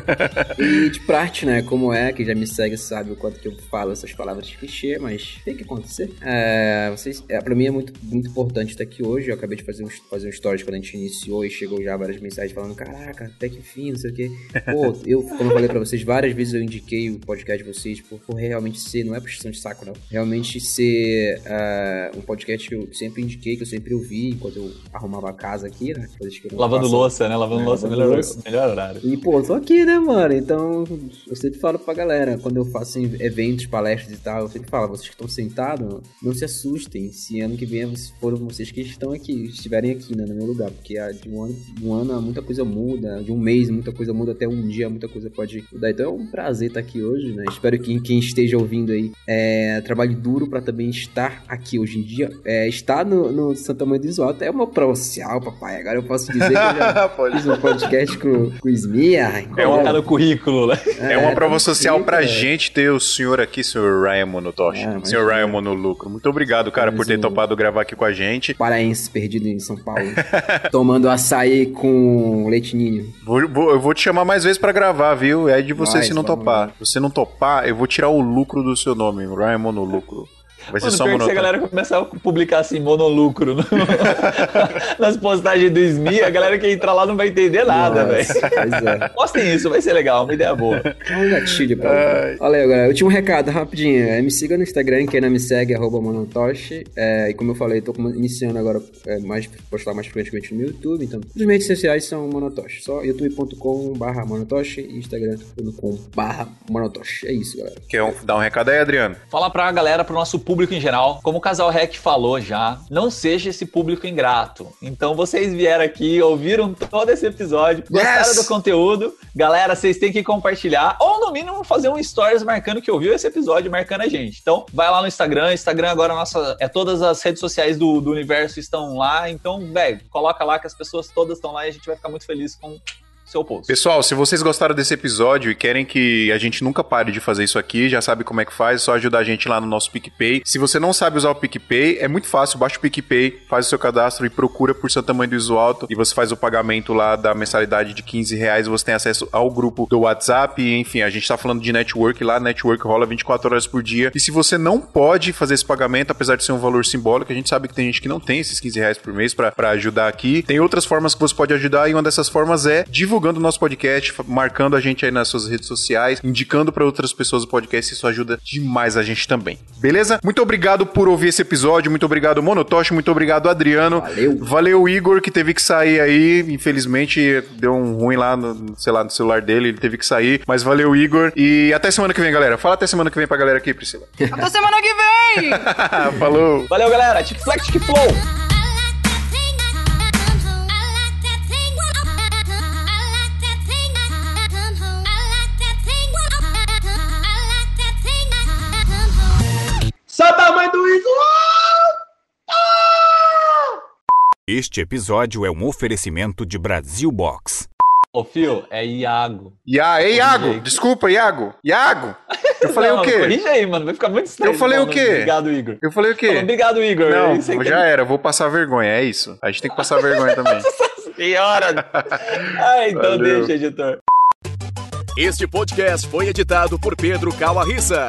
E de parte, né? Como é, que já me segue sabe o quanto que eu falo essas palavras clichê, mas tem que acontecer. É, vocês, é, pra mim é muito, muito importante estar aqui hoje. Eu acabei de fazer um, fazer um stories quando a gente iniciou e chegou já várias mensagens falando: caraca, até que fim, não sei o quê. Pô, eu, como eu falei pra vocês, várias vezes eu indiquei o podcast de vocês por, por realmente ser, não é puxação de saco, não. Realmente ser é, um podcast que eu sempre indiquei, que eu sempre ouvi enquanto eu arrumava a casa aqui, né? Lavando faço- louça, né? Lavando É, louça é melhor, melhor horário. e, pô, eu tô aqui, né, mano? Então, eu sempre falo pra galera, quando eu faço eventos, palestras e tal, eu sempre falo, vocês que estão sentados, não se assustem se ano que vem foram vocês que estão aqui, estiverem aqui, né, no meu lugar, porque de um ano, de um ano muita coisa muda, de um mês muita coisa muda, até um dia muita coisa pode mudar. Então é um prazer estar aqui hoje, né? Espero que quem esteja ouvindo aí é, trabalhe duro pra também estar aqui hoje em dia. É, estar no, no Santa Mãe do Isoto é uma prova social, papai. Agora eu posso dizer que eu já fiz um podcast com, com o Smia. É uma- Colocar no currículo, né? É uma prova tá social pra é. gente ter o senhor aqui, senhor Ryan Monotosh. Ah, senhor. Ryan Monolucro. Muito obrigado, cara, por ter um- topado gravar aqui com a gente. Paraense perdido em São Paulo, tomando açaí com leite ninho. Vou- vou- eu vou te chamar mais vezes pra gravar, viu? É de você Vai, se não topar. Se você não topar, eu vou tirar o lucro do seu nome, Ryan Monolucro. Vai ser Mano, só se a galera começar a publicar assim, monolucro no... nas postagens do SMI, a galera que entrar lá não vai entender nada, velho. É. Postem isso, vai ser legal, uma ideia boa. É um gatilho pra Ai. Olha aí, galera. Último recado, rapidinho. É, me siga no Instagram, quem não me segue, arroba monotoshi. É, e como eu falei, tô iniciando agora é, mais, postar mais frequentemente no YouTube, então os meios sociais são monotoshi. Só youtube.com barra monotoshi e instagram.com barra monotoshi. É isso, galera. Quer um, dar um recado aí, Adriano? Fala pra galera, pro nosso público em geral, como o Casal Rec falou já, não seja esse público ingrato. Então vocês vieram aqui, ouviram todo esse episódio, gostaram yes! do conteúdo, galera, vocês têm que compartilhar, ou no mínimo fazer um stories marcando que ouviu esse episódio, marcando a gente. Então, vai lá no Instagram, Instagram agora nossa, é todas as redes sociais do, do universo estão lá, então, velho, coloca lá que as pessoas todas estão lá e a gente vai ficar muito feliz com seu post. Pessoal, se vocês gostaram desse episódio e querem que a gente nunca pare de fazer isso aqui, já sabe como é que faz, é só ajudar a gente lá no nosso PicPay. Se você não sabe usar o PicPay, é muito fácil, baixa o PicPay, faz o seu cadastro e procura por Santa Mãe do Iso Alto e você faz o pagamento lá da mensalidade de 15 reais, você tem acesso ao grupo do WhatsApp, e, enfim, a gente tá falando de network lá, network rola 24 horas por dia. E se você não pode fazer esse pagamento, apesar de ser um valor simbólico, a gente sabe que tem gente que não tem esses 15 reais por mês para ajudar aqui. Tem outras formas que você pode ajudar e uma dessas formas é divulgando o nosso podcast marcando a gente aí nas suas redes sociais, indicando para outras pessoas o podcast, isso ajuda demais a gente também. Beleza? Muito obrigado por ouvir esse episódio, muito obrigado Monotoshi, muito obrigado Adriano. Valeu. Valeu Igor que teve que sair aí, infelizmente deu um ruim lá no, sei lá, no celular dele, ele teve que sair, mas valeu Igor e até semana que vem, galera. Fala até semana que vem pra galera aqui, Priscila. até semana que vem! Falou. Valeu, galera. Tic Flex, Tic Flow. Este episódio é um oferecimento de Brasil Box. Ô, Fio, é Iago. Ia, é Iago. Desculpa, Iago. Iago. Eu falei não, o quê? Corrige aí, mano. Vai ficar muito estranho. Eu falei o quê? Obrigado, Igor. Eu falei o quê? Falando, obrigado, Igor. Não, já era. Vou passar vergonha. É isso. A gente tem que passar vergonha também. Senhora! ah, então Valeu. deixa, editor. Este podcast foi editado por Pedro Calarissa.